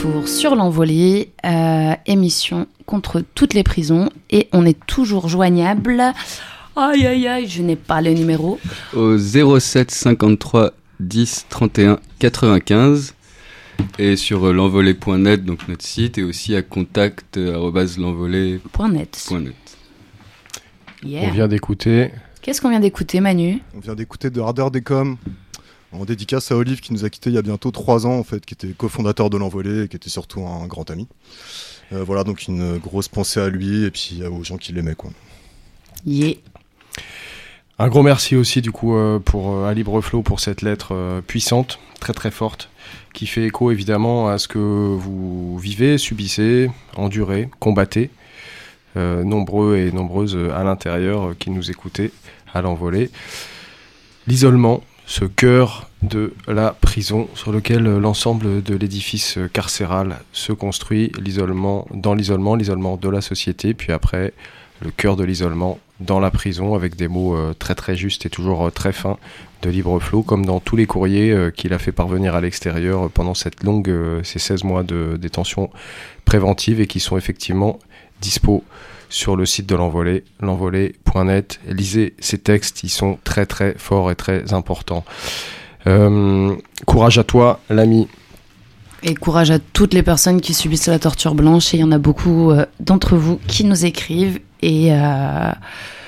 retour sur l'envolée, euh, émission contre toutes les prisons et on est toujours joignable. Aïe aïe aïe, je n'ai pas le numéro. Au 07 53 10 31 95 et sur euh, l'envolée.net, donc notre site, et aussi à contact euh, net. Yeah. On vient d'écouter. Qu'est-ce qu'on vient d'écouter, Manu? On vient d'écouter de Ardeur des Com. En dédicace à Olive qui nous a quittés il y a bientôt trois ans en fait, qui était cofondateur de l'envolée et qui était surtout un grand ami. Euh, voilà donc une grosse pensée à lui et puis aux gens qui l'aimaient quoi. Yeah. Un gros merci aussi du coup euh, pour euh, à Libreflow pour cette lettre euh, puissante, très très forte, qui fait écho évidemment à ce que vous vivez, subissez, endurez, combattez, euh, nombreux et nombreuses euh, à l'intérieur euh, qui nous écoutez à l'envolée. L'isolement, ce cœur de la prison sur lequel l'ensemble de l'édifice carcéral se construit, l'isolement dans l'isolement, l'isolement de la société, puis après le cœur de l'isolement dans la prison avec des mots euh, très très justes et toujours euh, très fins de libre flot comme dans tous les courriers euh, qu'il a fait parvenir à l'extérieur pendant cette longue ces 16 mois de détention préventive et qui sont effectivement dispo sur le site de l'envolée l'envolée.net lisez ces textes ils sont très très forts et très importants Euh, courage à toi l'ami Et courage à toutes les personnes qui subissent la torture blanche. Et il y en a beaucoup euh, d'entre vous qui nous écrivent. Et euh,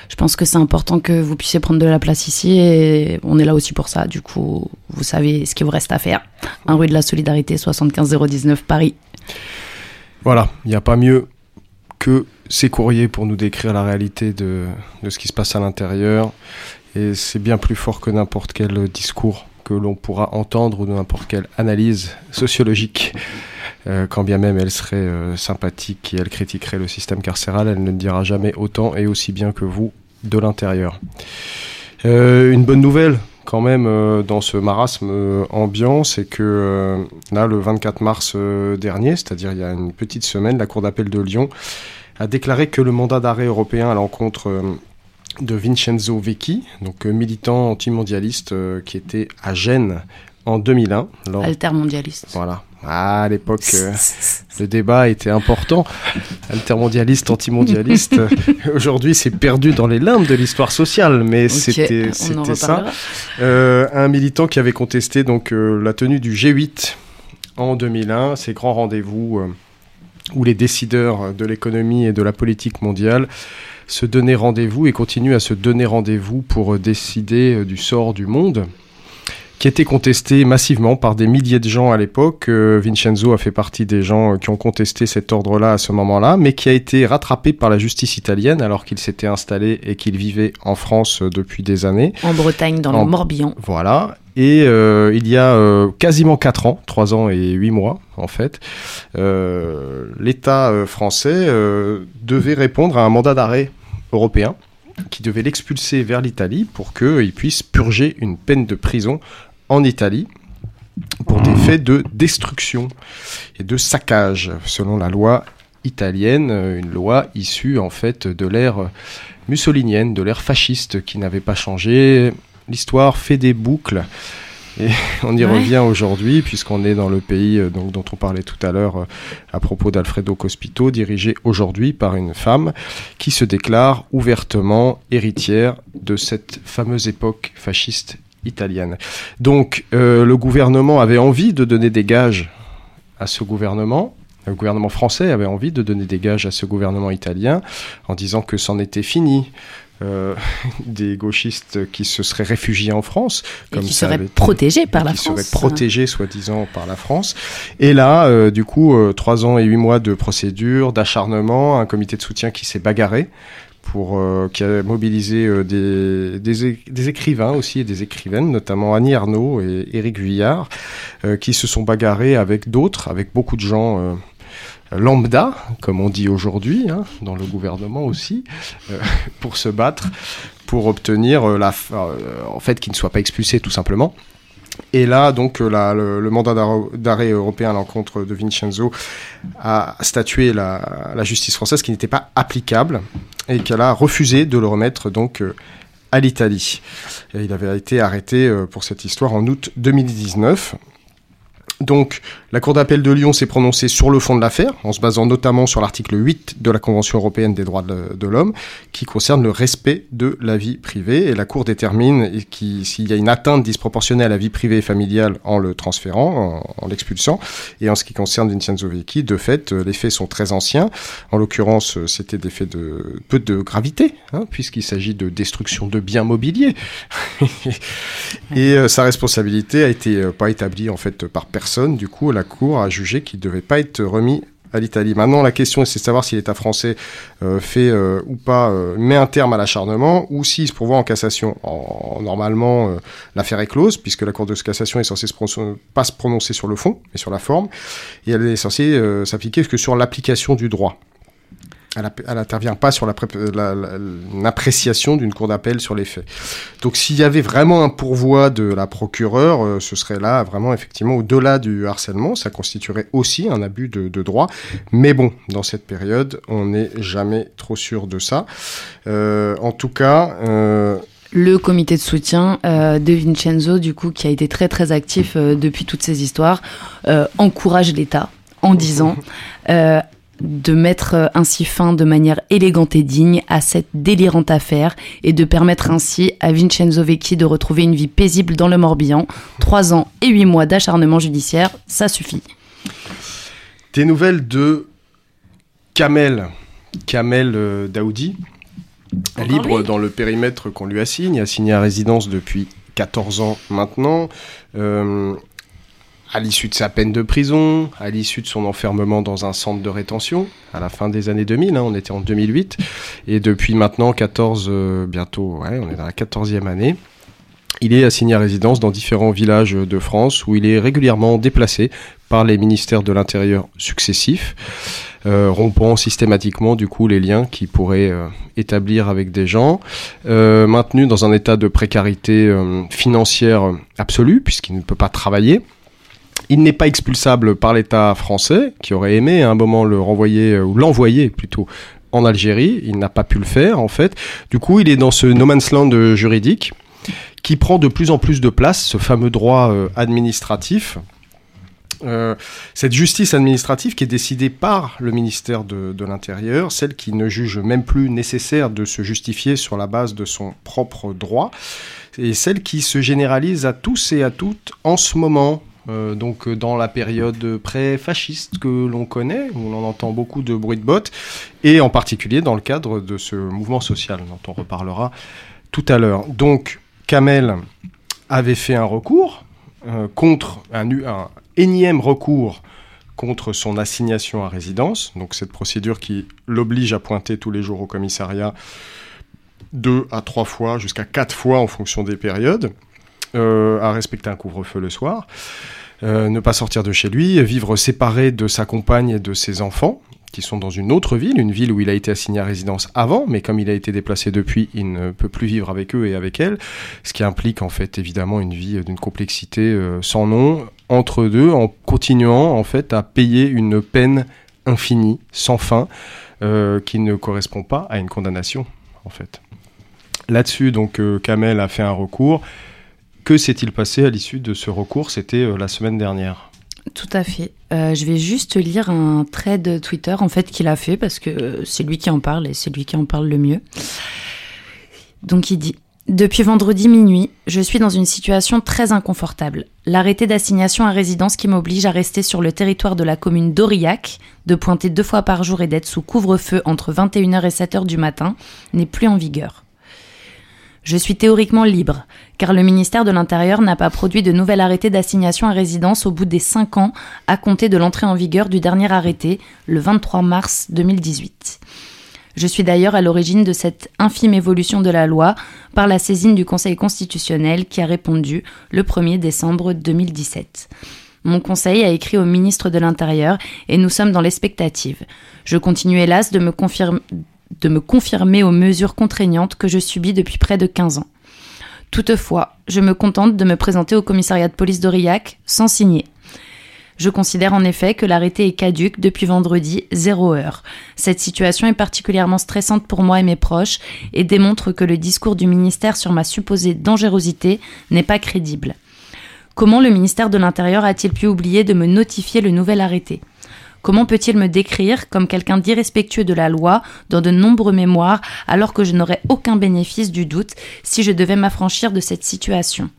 je pense que c'est important que vous puissiez prendre de la place ici. Et on est là aussi pour ça. Du coup, vous savez ce qu'il vous reste à faire. Un rue de la Solidarité, 75 019 Paris. Voilà, il n'y a pas mieux que ces courriers pour nous décrire la réalité de, ce qui se passe à l'intérieur. Et c'est bien plus fort que n'importe quel discours que l'on pourra entendre ou n'importe quelle analyse sociologique. Euh, quand bien même elle serait euh, sympathique et elle critiquerait le système carcéral, elle ne dira jamais autant et aussi bien que vous de l'intérieur. Euh, une bonne nouvelle quand même dans ce marasme ambiant, c'est que là, le 24 mars dernier, c'est-à-dire il y a une petite semaine, la Cour d'appel de Lyon a déclaré que le mandat d'arrêt européen à l'encontre euh, de Vincenzo Vecchi, donc euh, militant antimondialiste euh, qui était à Gênes en 2001. lors- Altermondialiste. voilà. Ah, à l'époque, euh, le débat était important. Altermondialiste, antimondialiste. Aujourd'hui, c'est perdu dans les limbes de l'histoire sociale, mais c'était ça. Euh, un militant qui avait contesté donc euh, la tenue du G8 en 2001, ces grands rendez-vous où les décideurs de l'économie et de la politique mondiale se donnaient rendez-vous et continuent à se donner rendez-vous pour décider euh, du sort du monde qui était contesté massivement par des milliers de gens à l'époque. Euh, Vincenzo a fait partie des gens euh, qui ont contesté cet ordre-là à ce moment-là, mais qui a été rattrapé par la justice italienne alors qu'il s'était installé et qu'il vivait en France euh, depuis des années. En Bretagne, dans En- le Morbihan. Voilà. Et euh, il y a euh, quasiment 4 ans, 3 ans et 8 mois en fait, euh, l'État français devait répondre à un mandat d'arrêt européen qui devait l'expulser vers l'Italie pour qu'il puisse purger une peine de prison en Italie pour des faits de destruction et de saccage, selon la loi italienne, euh, une loi issue en fait de l'ère mussolinienne, de l'ère fasciste qui n'avait pas changé. L'histoire fait des boucles. Et on y Ouais. revient aujourd'hui, puisqu'on est dans le pays euh, donc, dont on parlait tout à l'heure euh, à propos d'Alfredo Cospito, dirigé aujourd'hui par une femme qui se déclare ouvertement héritière de cette fameuse époque fasciste italienne. Donc euh, le gouvernement avait envie de donner des gages à ce gouvernement. Le gouvernement français avait envie de donner des gages à ce gouvernement italien en disant que c'en était fini. euh, des gauchistes qui se seraient réfugiés en France, Et comme qui ça serait avait été- protégé par la qui France. serait protégé soi-disant par la France. Et là, euh, du coup, trois ans et huit mois de procédure, d'acharnement, un comité de soutien qui s'est bagarré pour euh, qui a mobilisé euh, des, des, écrivains aussi et des écrivaines, notamment Annie Arnaud et Éric Vuillard, euh, qui se sont bagarrés avec d'autres, avec beaucoup de gens. euh, lambda, comme on dit aujourd'hui, hein, dans le gouvernement aussi, pour se battre, pour obtenir la, en fait, qu'il ne soit pas expulsé tout simplement. Et là, donc, euh, le, mandat d'arrêt- européen à l'encontre de Vincenzo a statué la, la justice française qui n'était pas applicable et qu'elle a refusé de le remettre donc euh, à l'Italie. Il avait été arrêté euh, pour cette histoire en août 2019. Donc, la Cour d'appel de Lyon s'est prononcée sur le fond de l'affaire, en se basant notamment sur l'article 8 de la Convention européenne des droits de, l'homme, qui concerne le respect de la vie privée. Et la Cour détermine s'il y a une atteinte disproportionnée à la vie privée et familiale en le transférant, en, l'expulsant. Et en ce qui concerne Vincenzo Vecchi, de fait, euh, les faits sont très anciens. En l'occurrence, euh, c'était des faits de peu de gravité, hein, puisqu'il s'agit de destruction de biens mobiliers. Et euh, sa responsabilité a été pas établie en fait par personne. Du coup, la Cour a jugé qu'il ne devait pas être remis à l'Italie. Maintenant, la question, c'est de savoir si l'État français euh, fait euh, ou pas euh, met un terme à l'acharnement ou s'il se pourvoit en cassation. En- normalement, l'affaire est close puisque la Cour de cassation est censée se pas se prononcer sur le fond, mais sur la forme, et elle est censée s'appliquer que sur l'application du droit. Elle n'intervient pas sur la- la- l'appréciation d'une cour d'appel sur les faits. Donc s'il y avait vraiment un pourvoi de la procureure, euh, ce serait là vraiment effectivement au-delà du harcèlement, ça constituerait aussi un abus de, de droit. Mais bon, dans cette période, on n'est jamais trop sûr de ça. Euh, en tout cas, euh, Le comité de soutien euh, de Vincenzo, du coup, qui a été très très actif euh, depuis toutes ces histoires, euh, encourage l'État en disant euh, de mettre euh, ainsi fin de manière élégante et digne à cette délirante affaire et de permettre ainsi à Vincenzo Vecchi de retrouver une vie paisible dans le Morbihan. Trois ans et huit mois d'acharnement judiciaire, ça suffit. des nouvelles de Kamel, Kamel euh, Daoudi, Encore libre lui dans le périmètre qu'on lui assigne, assigné à résidence depuis 14 ans maintenant. Euh, à l'issue de sa peine de prison, à l'issue de son enfermement dans un centre de rétention, à la fin des années 2000, hein, on était en 2008, et depuis maintenant 14, euh, bientôt, on est dans la 14e année, il est assigné à résidence dans différents villages de France où il est régulièrement déplacé par les ministères de l'Intérieur successifs, euh, rompant systématiquement du coup les liens qu'il pourrait euh, établir avec des gens, maintenu dans un état de précarité financière absolue puisqu'il ne peut pas travailler. Il n'est pas expulsable par l'État français, qui aurait aimé à un moment le renvoyer, euh, ou l'envoyer plutôt, en Algérie. Il n'a pas pu le faire, en fait. Du coup, il est dans ce no man's land juridique, qui prend de plus en plus de place, ce fameux droit euh, administratif. Euh, cette justice administrative qui est décidée par le ministère de l'Intérieur, celle qui ne juge même plus nécessaire de se justifier sur la base de son propre droit, et celle qui se généralise à tous et à toutes en ce moment, euh, donc euh, dans la période pré-fasciste que l'on connaît, où l'on entend beaucoup de bruit de bottes, et en particulier dans le cadre de ce mouvement social dont on reparlera tout à l'heure. Donc Kamel avait fait un recours euh, contre un, un énième recours contre son assignation à résidence, donc cette procédure qui l'oblige à pointer tous les jours au commissariat deux à trois fois, jusqu'à quatre fois en fonction des périodes, à respecter un couvre-feu le soir, euh, ne pas sortir de chez lui, vivre séparé de sa compagne et de ses enfants, qui sont dans une autre ville, une ville où il a été assigné à résidence avant, mais comme il a été déplacé depuis, il ne peut plus vivre avec eux et avec elle, ce qui implique en fait évidemment une vie d'une complexité euh, sans nom entre deux, en continuant en fait à payer une peine infinie, sans fin, euh, qui ne correspond pas à une condamnation en fait. Là-dessus, donc, euh, Kamel a fait un recours. Que s'est-il passé à l'issue de ce recours? C'était euh, la semaine dernière. Tout à fait. Euh, je vais juste lire un thread Twitter en fait qu'il a fait parce que euh, c'est lui qui en parle et c'est lui qui en parle le mieux. Donc il dit Depuis vendredi minuit, je suis dans une situation très inconfortable. L'arrêté d'assignation à résidence qui m'oblige à rester sur le territoire de la commune d'Aurillac, de pointer deux fois par jour et d'être sous couvre-feu entre 21h et 7h du matin, n'est plus en vigueur. Je suis théoriquement libre, car le ministère de l'Intérieur n'a pas produit de nouvel arrêté d'assignation à résidence au bout des 5 ans à compter de l'entrée en vigueur du dernier arrêté, le 23 mars 2018. Je suis d'ailleurs à l'origine de cette infime évolution de la loi par la saisine du Conseil constitutionnel qui a répondu le 1er décembre 2017. Mon conseil a écrit au ministre de l'Intérieur et nous sommes dans l'expectative. Je continue hélas de me, confirmer de me confirmer aux mesures contraignantes que je subis depuis près de 15 ans. Toutefois, je me contente de me présenter au commissariat de police d'Aurillac sans signer. Je considère en effet que l'arrêté est caduque depuis vendredi 0 heure. Cette situation est particulièrement stressante pour moi et mes proches et démontre que le discours du ministère sur ma supposée dangerosité n'est pas crédible. Comment le ministère de l'Intérieur a-t-il pu oublier de me notifier le nouvel arrêté? Comment peut-il me décrire comme quelqu'un d'irrespectueux de la loi dans de nombreux mémoires alors que je n'aurais aucun bénéfice du doute si je devais m'affranchir de cette situation?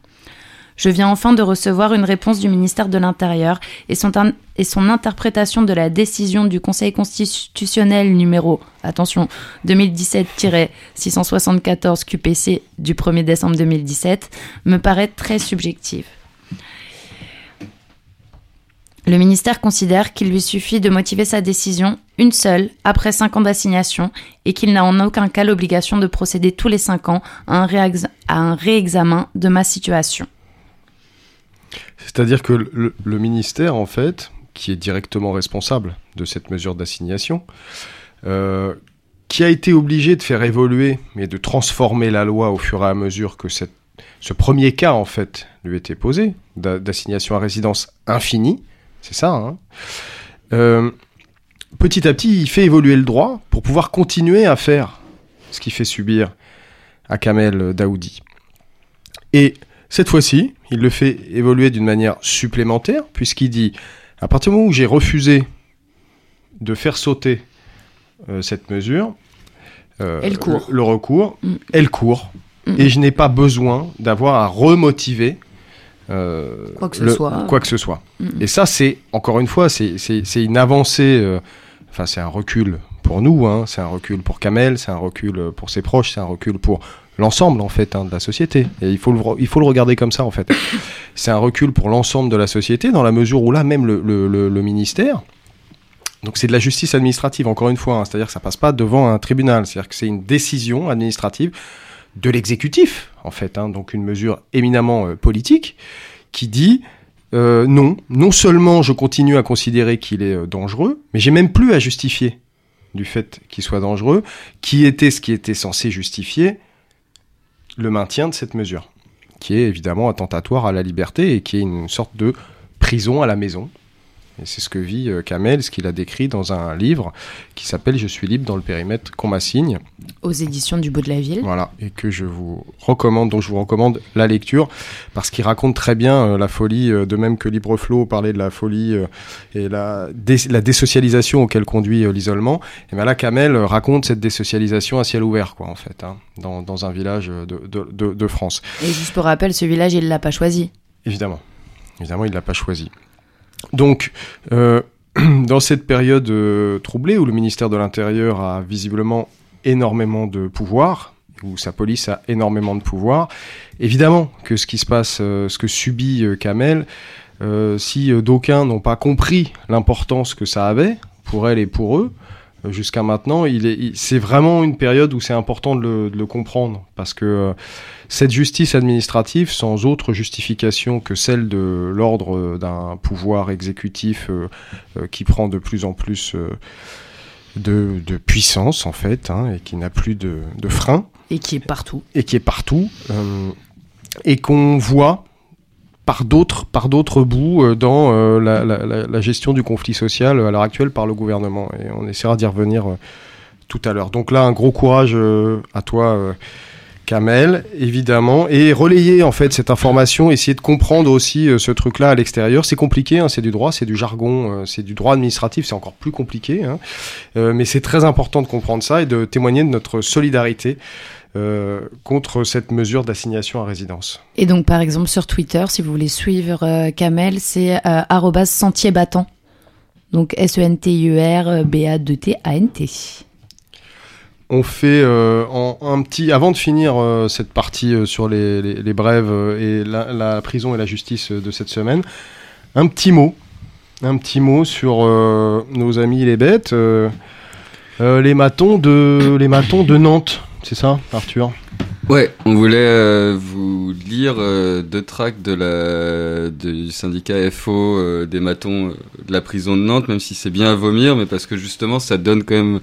Je viens enfin de recevoir une réponse du ministère de l'Intérieur et son, interprétation de la décision du Conseil constitutionnel numéro, attention, 2017-674 QPC du 1er décembre 2017 me paraît très subjective. Le ministère considère qu'il lui suffit de motiver sa décision une seule après cinq ans d'assignation et qu'il n'a en aucun cas l'obligation de procéder tous les cinq ans à un, réexamen de ma situation. C'est-à-dire que le, ministère, en fait, qui est directement responsable de cette mesure d'assignation, euh, qui a été obligé de faire évoluer et de transformer la loi au fur et à mesure que ce premier cas, en fait, lui était posé, d'a- d'assignation à résidence infinie, c'est ça, hein Euh, petit à petit, il fait évoluer le droit pour pouvoir continuer à faire ce qu'il fait subir à Kamel Daoudi. Et cette fois-ci, il le fait évoluer d'une manière supplémentaire, puisqu'il dit, à partir du moment où j'ai refusé de faire sauter euh, cette mesure, euh, Elle court. Le, le recours, Mm. elle court, Mm. et je n'ai pas besoin d'avoir à remotiver euh, Quoi que ce le- soit. Quoi que ce soit. Et ça, c'est, encore une fois, c'est une avancée, euh, enfin, c'est un recul pour nous, hein, c'est un recul pour Kamel, c'est un recul euh, pour ses proches, c'est un recul pour l'ensemble, en fait, hein, de la société. Et il faut, le, il faut le regarder comme ça, en fait. c'est un recul pour l'ensemble de la société, dans la mesure où là, même le, le- le- le ministère, donc c'est de la justice administrative, encore une fois, hein, c'est-à-dire que ça passe pas devant un tribunal, c'est-à-dire que c'est une décision administrative de l'exécutif, en fait, hein, donc une mesure éminemment euh, politique, qui dit euh, non, non seulement je continue à considérer qu'il est euh, dangereux, mais j'ai même plus à justifier du fait qu'il soit dangereux, qui était ce qui était censé justifier le maintien de cette mesure, qui est évidemment attentatoire à la liberté et qui est une sorte de prison à la maison. Et c'est ce que vit euh, Kamel, ce qu'il a décrit dans un livre qui s'appelle Je suis libre dans le périmètre qu'on m'assigne. Aux éditions du Bout de la Ville. Voilà, et que je vous recommande, dont je vous recommande la lecture, parce qu'il raconte très bien euh, la folie, euh, de même que Libreflow parlait de la folie et la, dé- la désocialisation auquel conduit l'isolement. Et bien là, Kamel raconte cette désocialisation à ciel ouvert, quoi, en fait, hein, dans, dans un village de, de, de, de France. Et juste pour rappel, ce village, il l'a pas choisi. Évidemment. Évidemment, il ne l'a pas choisi. Donc, euh, dans cette période euh, troublée où le ministère de l'Intérieur a visiblement énormément de pouvoir, où sa police a énormément de pouvoir, évidemment que ce qui se passe, euh, ce que subit Kamel, si d'aucuns n'ont pas compris l'importance que ça avait pour elle et pour eux, jusqu'à maintenant, il est, il- c'est vraiment une période où c'est important de le, de le comprendre, parce que euh, cette justice administrative, sans autre justification que celle de l'ordre euh, d'un pouvoir exécutif euh, euh, qui prend de plus en plus euh, de, de puissance, en fait, hein, et qui n'a plus de, de frein, Et qui est partout. et qui est partout, euh, et qu'on voit par d'autres par d'autres bouts euh, dans euh, la, gestion du conflit social euh, à l'heure actuelle par le gouvernement. Et on essaiera d'y revenir tout à l'heure. Donc là, un gros courage à toi, Kamel, évidemment, et relayer en fait cette information, essayer de comprendre aussi ce truc-là à l'extérieur. C'est compliqué, hein, c'est du droit, c'est du jargon, c'est du droit administratif, c'est encore plus compliqué, hein. Mais c'est très important de comprendre ça et de témoigner de notre solidarité euh, contre cette mesure d'assignation à résidence. Et donc, par exemple, sur Twitter, si vous voulez suivre euh, Kamel, c'est euh, sentier battant. Donc E S-E-N-T-I-E-R-B-A-2-T-A-N-T. On fait euh, en, un petit avant de finir euh, cette partie euh, sur les, les, les brèves et la, la prison et la justice de cette semaine, un petit mot, un petit mot sur nos amis les bêtes, les matons de les matons de Nantes, c'est ça, Arthur? Ouais, on voulait euh, vous lire euh, deux tracts de la, du syndicat FO euh, des matons de la prison de Nantes, même si c'est bien à vomir, mais parce que justement ça donne quand même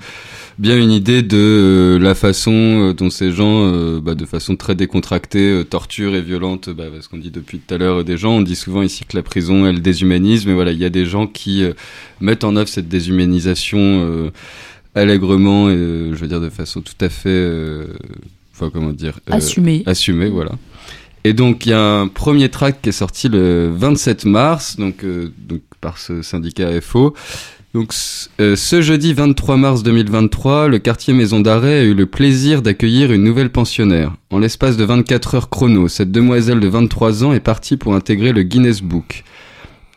bien une idée de la façon dont ces gens, bah, de façon très décontractée, torture et violente, bah, parce qu'on dit depuis tout à l'heure des gens, on dit souvent ici que la prison elle déshumanise, mais voilà, il y a des gens qui mettent en œuvre cette déshumanisation allègrement et euh, je veux dire de façon tout à fait, euh, enfin comment dire, euh, Assumé. assumé, voilà. Et donc, il y a un premier tract qui est sorti le 27 mars, donc, euh, donc par ce syndicat FO. Donc, euh, ce jeudi 23 mars 2023, le quartier Maison d'Arrêt a eu le plaisir d'accueillir une nouvelle pensionnaire. En l'espace de 24 heures chrono, cette demoiselle de 23 ans est partie pour intégrer le Guinness Book.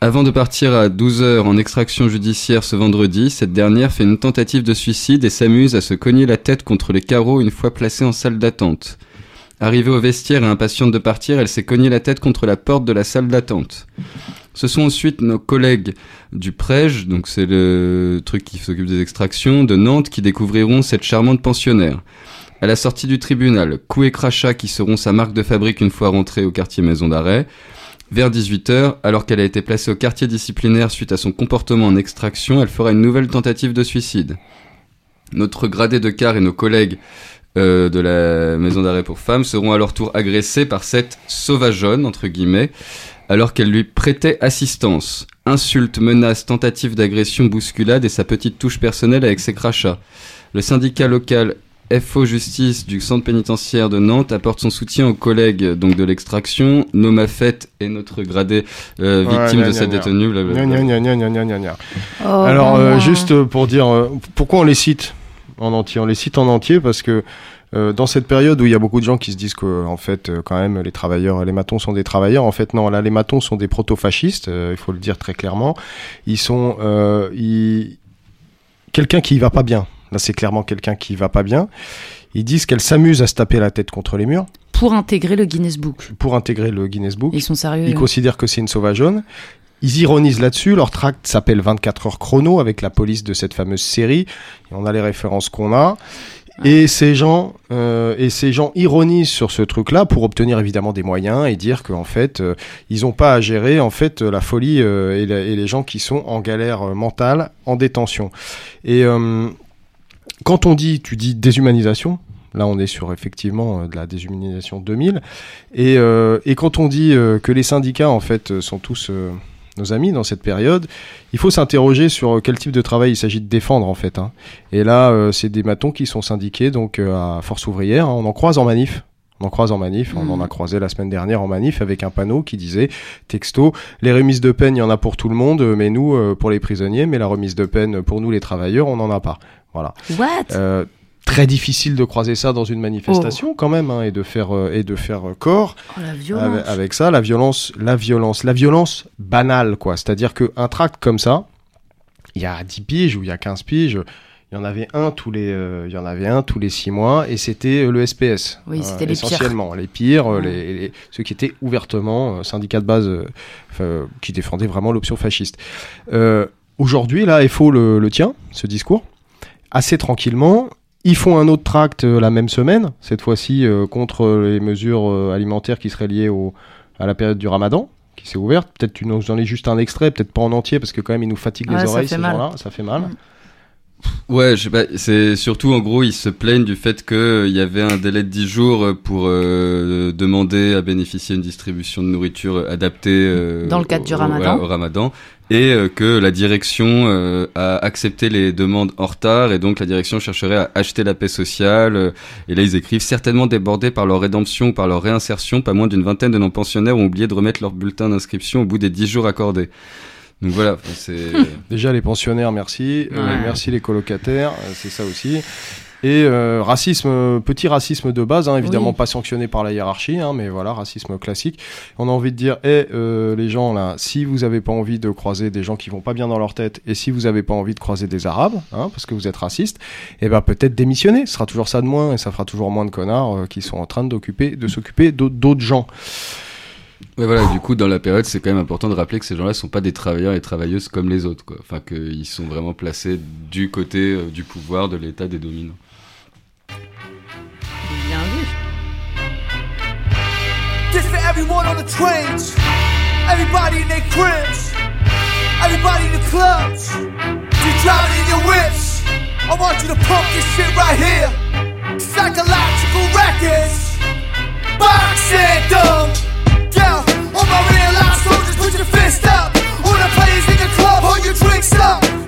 Avant de partir à 12 heures en extraction judiciaire ce vendredi, cette dernière fait une tentative de suicide et s'amuse à se cogner la tête contre les carreaux une fois placée en salle d'attente. Arrivée au vestiaire et impatiente de partir, elle s'est cognée la tête contre la porte de la salle d'attente. Ce sont ensuite nos collègues du Prège, donc c'est le truc qui s'occupe des extractions, de Nantes qui découvriront cette charmante pensionnaire. À la sortie du tribunal, coups et crachats qui seront sa marque de fabrique une fois rentrée au quartier maison d'arrêt. Vers 18h, alors qu'elle a été placée au quartier disciplinaire suite à son comportement en extraction, elle fera une nouvelle tentative de suicide. Notre gradé de quart et nos collègues euh, de la maison d'arrêt pour femmes seront à leur tour agressés par cette sauvageonne, entre guillemets, alors qu'elle lui prêtait assistance. Insultes, menaces, tentatives d'agression, bousculade et sa petite touche personnelle avec ses crachats. Le syndicat local FO Justice du centre pénitentiaire de Nantes apporte son soutien aux collègues donc de l'extraction, Noma Fett et notre gradé euh, Ouais, victime gna, de cette gna. détenue. blablabla. Gna, gna, gna, gna, gna, gna, gna. Oh, Alors, ben euh, juste pour dire, euh, pourquoi on les cite en entier? On les cite en entier parce que euh, dans cette période où il y a beaucoup de gens qui se disent que, en fait, euh, quand même, les travailleurs, les matons sont des travailleurs. En fait, non, là, les matons sont des proto-fascistes. euh, il faut le dire très clairement. Ils sont, euh, ils... quelqu'un qui va pas bien. Là, c'est clairement quelqu'un qui va pas bien. Ils disent qu'elle s'amuse à se taper la tête contre les murs Pour intégrer le Guinness Book. pour intégrer le Guinness Book. Ils sont sérieux. Ils hein. considèrent que c'est une sauvageonne. Ils ironisent là-dessus. Leur tract s'appelle 24 heures chrono avec la police de cette fameuse série. Et on a les références qu'on a. Et ces gens, euh, et ces gens ironisent sur ce truc-là pour obtenir évidemment des moyens et dire qu'en fait, euh, ils n'ont pas à gérer en fait la folie euh, et, la- et les gens qui sont en galère euh, mentale, en détention. Et euh, quand on dit, tu dis déshumanisation. Là, on est sur effectivement euh, de la déshumanisation 2000. Et, euh, et quand on dit euh, que les syndicats, en fait, sont tous euh, nos amis dans cette période, il faut s'interroger sur quel type de travail il s'agit de défendre, en fait. hein. Et là, c'est des matons qui sont syndiqués donc à Force ouvrière. hein. On en croise en manif. On en croise en manif. On en a croisé la semaine dernière en manif avec un panneau qui disait texto les remises de peine, il y en a pour tout le monde, mais nous, pour les prisonniers, mais la remise de peine pour nous, les travailleurs, on n'en a pas. Voilà. What? Euh, très difficile de croiser ça dans une manifestation quand même hein, et de faire euh, et de faire euh, corps Oh la violence. avec, avec ça la violence la violence la violence banale quoi c'est-à-dire que un tract comme ça il y a 10 piges ou il y a 15 piges il y en avait un tous les euh, il y en avait un tous les 6 mois et c'était euh, le SPS Oui, c'était les pires. essentiellement les pires euh, Ouais. les, les- ceux qui étaient ouvertement euh, syndicats de base euh, qui défendaient vraiment l'option fasciste Euh, aujourd'hui là FO le, le tient ce discours assez tranquillement. Ils font un autre tract euh, la même semaine, cette fois-ci euh, contre les mesures euh, alimentaires qui seraient liées au, à la période du ramadan, qui s'est ouverte. Peut-être tu nous en es juste un extrait, peut-être pas en entier, parce que quand même ils nous fatiguent Ouais, les oreilles ces gens-là, ça fait mal. Mm. Ouais, je sais pas, c'est surtout en gros, ils se plaignent du fait qu'il y avait un délai de 10 jours pour euh, demander à bénéficier d'une distribution de nourriture adaptée euh, Dans le cadre au- du ramadan. au ramadan et euh, que la direction euh, a accepté les demandes en retard et donc la direction chercherait à acheter la paix sociale euh, et là ils écrivent certainement débordés par leur rédemption ou par leur réinsertion, pas moins d'une vingtaine de non-pensionnaires ont oublié de remettre leur bulletin d'inscription au bout des 10 jours accordés. Donc voilà, c'est Déjà les pensionnaires, merci. Euh, merci les colocataires, euh, c'est ça aussi. Et euh, racisme, euh, petit racisme de base, hein, évidemment Oui. pas sanctionné par la hiérarchie, hein, mais voilà, racisme classique. On a envie de dire, eh, euh, les gens là, si vous avez pas envie de croiser des gens qui vont pas bien dans leur tête, et si vous avez pas envie de croiser des arabes, hein, parce que vous êtes raciste, eh ben peut-être démissionner. Ce sera toujours ça de moins, et ça fera toujours moins de connards euh, qui sont en train d'occuper, de s'occuper d'autres d'autres gens. Ouais, voilà, du coup, dans la période, c'est quand même important de rappeler que ces gens-là sont pas des travailleurs et travailleuses comme les autres, quoi. Enfin, qu'ils sont vraiment placés du côté euh, du pouvoir, de l'État, des dominants. Bien vu. This for everyone on the trains, everybody in their cribs, everybody in the clubs. You driving in your whips. I want you to pump this shit right here. Psychological records, box anthem. Put your fist up. All the players in the club, hold your drinks up.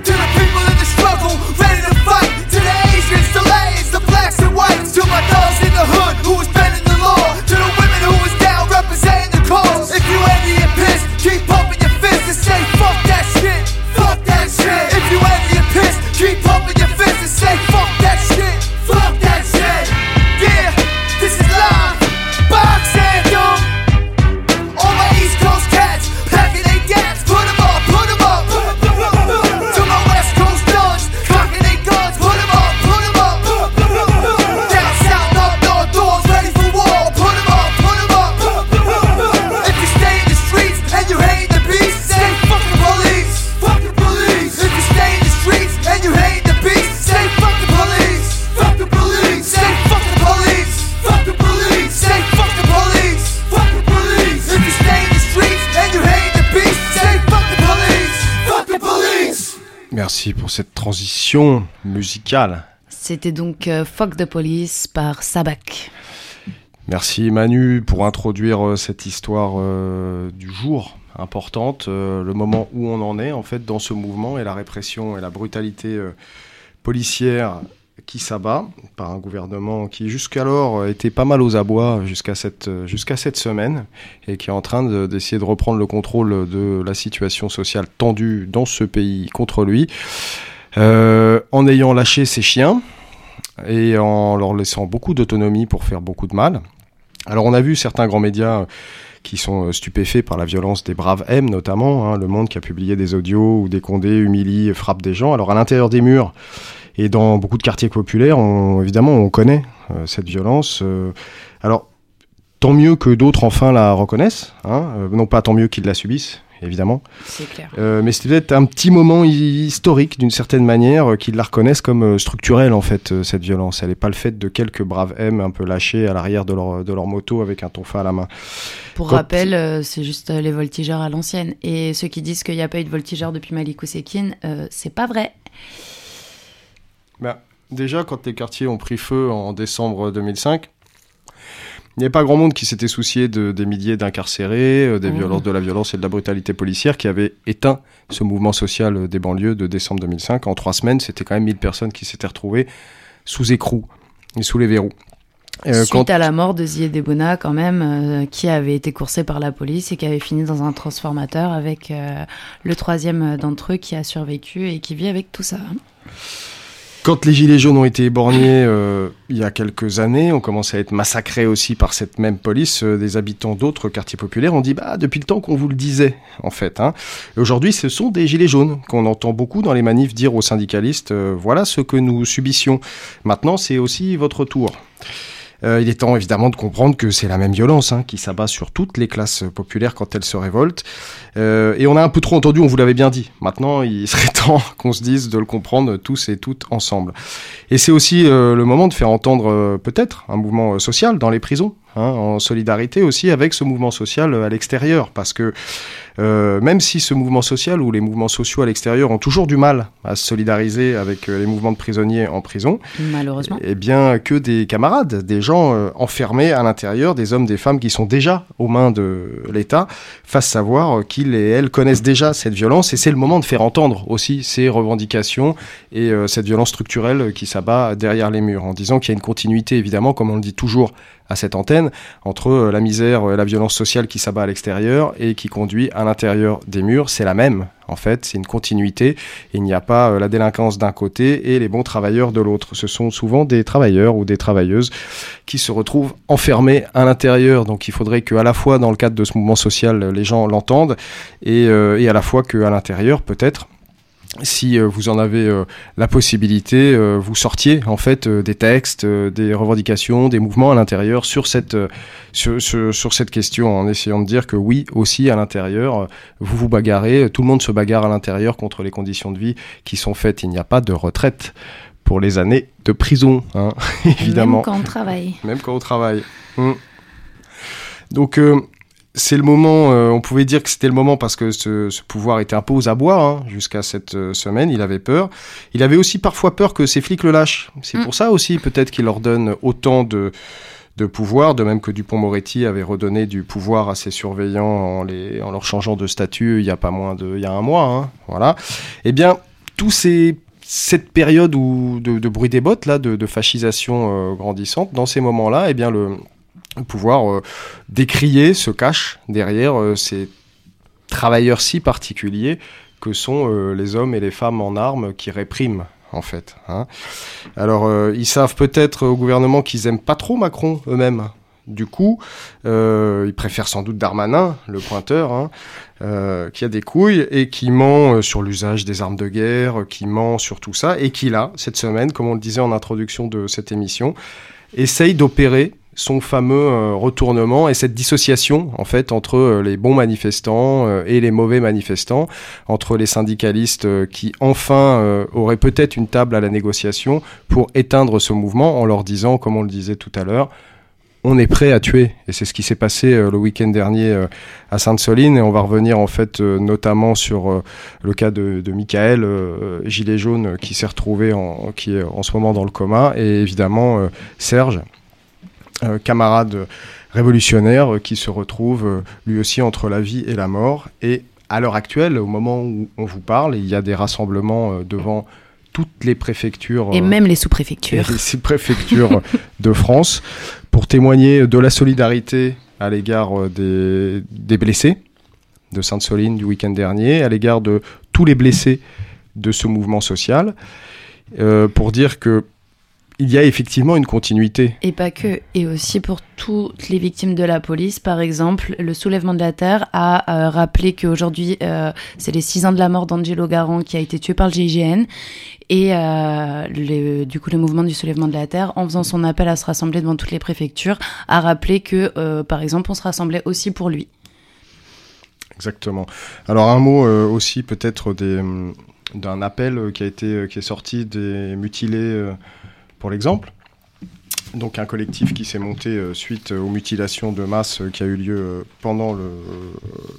Merci pour cette transition musicale. C'était donc euh, the Police par Sabak. Merci Manu pour introduire euh, cette histoire euh, du jour importante, euh, le moment où on en est en fait dans ce mouvement et la répression et la brutalité policière qui s'abat par un gouvernement qui jusqu'alors euh, était pas mal aux abois jusqu'à cette, euh, cette semaine et qui est en train de- d'essayer de reprendre le contrôle de la situation sociale tendue dans ce pays contre lui euh, en ayant lâché ses chiens et en leur laissant beaucoup d'autonomie pour faire beaucoup de mal. Alors on a vu certains grands médias qui sont stupéfaits par la violence des braves M notamment, hein, Le Monde qui a publié des audios où des condés humilient, frappent des gens. Alors à l'intérieur des murs et dans beaucoup de quartiers populaires, on- évidemment on connaît euh, cette violence. euh. alors tant mieux que d'autres enfin la reconnaissent, hein, euh, non pas tant mieux qu'ils la subissent, évidemment. C'est clair. Euh, mais c'était peut-être un petit moment hi- historique d'une certaine manière euh, qu'ils la reconnaissent comme euh, structurelle en fait cette violence. Elle n'est pas le fait de quelques braves M un peu lâchés à l'arrière de leur, de leur moto avec un tonfa à la main. Pour Quand- rappel, c'est juste les voltigeurs à l'ancienne. Et ceux qui disent qu'il n'y a pas eu de voltigeurs depuis Malik Ousekine, euh, c'est pas vrai. Ben, déjà quand les quartiers ont pris feu en décembre 2005, il n'y avait pas grand monde qui s'était soucié de, des milliers d'incarcérés, euh, des Mmh. violences, de la violence et de la brutalité policière qui avait éteint ce mouvement social euh, des banlieues de décembre 2005. En trois semaines, c'était quand même 1000 personnes qui s'étaient retrouvées sous écrou et sous les verrous. Euh, Suite quand- à la mort de Zied Debona, quand même, euh, qui avait été coursé par la police et qui avait fini dans un transformateur avec le troisième d'entre eux qui a survécu et qui vit avec tout ça. Quand les Gilets jaunes ont été éborgnés euh, il y a quelques années, on commençait à être massacrés aussi par cette même police. euh, des habitants d'autres quartiers populaires ont dit bah depuis le temps qu'on vous le disait en fait. Hein. Aujourd'hui, ce sont des Gilets jaunes qu'on entend beaucoup dans les manifs dire aux syndicalistes euh, voilà ce que nous subissions. Maintenant, c'est aussi votre tour. Euh, il est temps évidemment de comprendre que c'est la même violence hein, qui s'abat sur toutes les classes populaires quand elles se révoltent. Euh, et on a un peu trop entendu, on vous l'avait bien dit. Maintenant, il serait temps qu'on se dise de le comprendre tous et toutes ensemble. Et c'est aussi euh, le moment de faire entendre euh, peut-être un mouvement social dans les prisons, hein, en solidarité aussi avec ce mouvement social à l'extérieur, parce que euh, même si ce mouvement social ou les mouvements sociaux à l'extérieur ont toujours du mal à se solidariser avec euh, les mouvements de prisonniers en prison, Malheureusement. eh bien, que des camarades, des gens euh, enfermés à l'intérieur, des hommes, des femmes qui sont déjà aux mains de l'État, fassent savoir qu'ils et elles connaissent déjà cette violence. Et c'est le moment de faire entendre aussi ces revendications et euh, cette violence structurelle qui s'abat derrière les murs, en disant qu'il y a une continuité, évidemment, comme on le dit toujours à cette antenne, entre euh, la misère et la violence sociale qui s'abat à l'extérieur et qui conduit à l'intérieur des murs. C'est la même, en fait, c'est une continuité. Il n'y a pas euh, la délinquance d'un côté et les bons travailleurs de l'autre. Ce sont souvent des travailleurs ou des travailleuses qui se retrouvent enfermés à l'intérieur. Donc il faudrait que à la fois dans le cadre de ce mouvement social, les gens l'entendent et, euh, et à la fois qu'à l'intérieur, peut-être, si euh, vous en avez euh, la possibilité, euh, vous sortiez en fait des textes, des revendications, des mouvements à l'intérieur sur cette sur, sur, sur cette question, en essayant de dire que oui aussi à l'intérieur, vous vous bagarrez, tout le monde se bagarre à l'intérieur contre les conditions de vie qui sont faites. Il n'y a pas de retraite pour les années de prison, hein, évidemment Même quand on travaille. même quand on travaille. Mm. Donc euh, c'est le moment, euh, on pouvait dire que c'était le moment parce que ce, ce pouvoir était un peu aux abois hein, jusqu'à cette euh, semaine, il avait peur. Il avait aussi parfois peur que ces flics le lâchent. C'est Mm. pour ça aussi peut-être qu'il leur donne autant de de pouvoir, de même que Dupont-Moretti avait redonné du pouvoir à ses surveillants en, les, en leur changeant de statut il y a pas moins de, il y a un mois, hein, voilà. Eh bien, tous ces cette période où de, de bruit des bottes là, de, de fascisation euh, grandissante, dans ces moments-là, eh bien le pouvoir euh, décrier se cache derrière euh, ces travailleurs si particuliers que sont euh, les hommes et les femmes en armes qui répriment en fait. hein. Alors ils savent peut-être au gouvernement qu'ils aiment pas trop Macron eux-mêmes. Du coup, ils préfèrent sans doute Darmanin, le pointeur, hein, qui a des couilles et qui ment sur l'usage des armes de guerre, qui ment sur tout ça, et qui là, cette semaine, comme on le disait en introduction de cette émission, essaye d'opérer son fameux euh, retournement et cette dissociation en fait entre euh, les bons manifestants euh, et les mauvais manifestants, entre les syndicalistes qui enfin auraient peut-être une table à la négociation pour éteindre ce mouvement en leur disant, comme on le disait tout à l'heure, on est prêt à tuer. Et c'est ce qui s'est passé le week-end dernier à Sainte-Soline. Et on va revenir en fait notamment sur le cas de, de Michael, gilet jaune, qui s'est retrouvé en, qui est en ce moment dans le coma. Et évidemment Serge, camarade révolutionnaire, euh, qui se retrouve euh, lui aussi entre la vie et la mort. Et à l'heure actuelle, au moment où on vous parle, il y a des rassemblements euh, devant toutes les préfectures. Et euh, même les sous-préfectures. les six préfectures de France pour témoigner de la solidarité à l'égard euh, des, des blessés de Sainte-Soline du week-end dernier, à l'égard de tous les blessés de ce mouvement social, euh, pour dire que il y a effectivement une continuité. Et pas que, et aussi pour toutes les victimes de la police. Par exemple, le soulèvement de la Terre a euh, rappelé qu'aujourd'hui, euh, c'est les six ans de la mort d'Angelo Garant qui a été tué par le GIGN. Et euh, le- du coup, le mouvement du soulèvement de la Terre, en faisant son appel à se rassembler devant toutes les préfectures, a rappelé que, euh, par exemple, on se rassemblait aussi pour lui. Exactement. Alors un mot aussi peut-être hum, d'un appel qui a été qui est sorti des mutilés pour l'exemple. Donc un collectif qui s'est monté euh, suite aux mutilations de masse euh, qui a eu lieu euh, pendant le,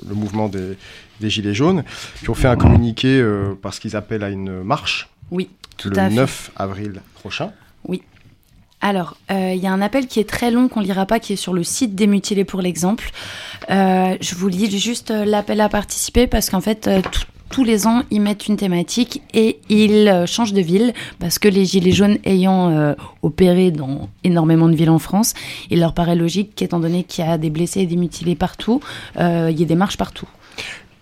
le mouvement des, des Gilets jaunes, qui ont fait un communiqué euh, parce qu'ils appellent à une marche Oui, tout le à fait. 9 avril prochain. Alors, euh, il y a un appel qui est très long, qu'on lira pas, qui est sur le site des mutilés pour l'exemple. Euh, je vous lis juste euh, l'appel à participer parce qu'en fait, euh, tout- tous les ans, ils mettent une thématique et ils euh, changent de ville parce que les Gilets jaunes ayant euh, opéré dans énormément de villes en France, il leur paraît logique qu'étant donné qu'il y a des blessés et des mutilés partout, euh, il y ait des marches partout.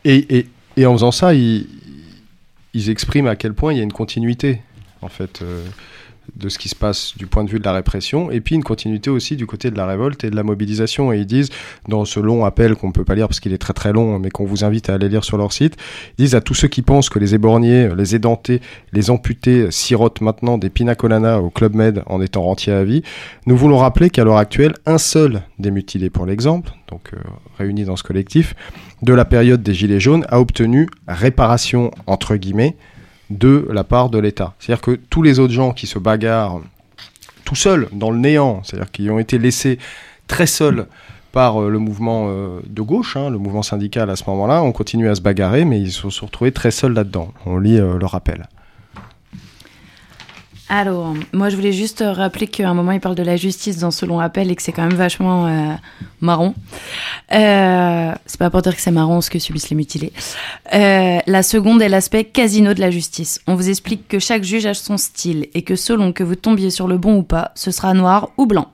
Et, en faisant ça, ils, ils expriment à quel point il y a une continuité, en fait, de ce qui se passe du point de vue de la répression, et puis une continuité aussi du côté de la révolte et de la mobilisation. Et ils disent, dans ce long appel qu'on ne peut pas lire parce qu'il est très très long, mais qu'on vous invite à aller lire sur leur site, ils disent à tous ceux qui pensent que les éborgnés, les édentés, les amputés sirotent maintenant des pina colada au Club Med en étant rentiers à vie, nous voulons rappeler qu'à l'heure actuelle, un seul des mutilés, pour l'exemple, donc euh, réunis dans ce collectif, de la période des Gilets jaunes a obtenu réparation, entre guillemets, de la part de l'État. C'est-à-dire que tous les autres gens qui se bagarrent tout seuls, dans le néant, c'est-à-dire qui ont été laissés très seuls par euh, le mouvement euh, de gauche, hein, le mouvement syndical à ce moment-là, ont continué à se bagarrer, mais ils se sont retrouvés très seuls là-dedans. On lit euh, le rappel. Alors, moi, je voulais juste rappeler qu'à un moment, il parle de la justice dans ce long appel et que c'est quand même vachement euh, marrant. Euh, c'est pas pour dire que c'est marrant ce que subissent les mutilés. Euh, la seconde est l'aspect casino de la justice. On vous explique que chaque juge a son style et que selon que vous tombiez sur le bon ou pas, ce sera noir ou blanc.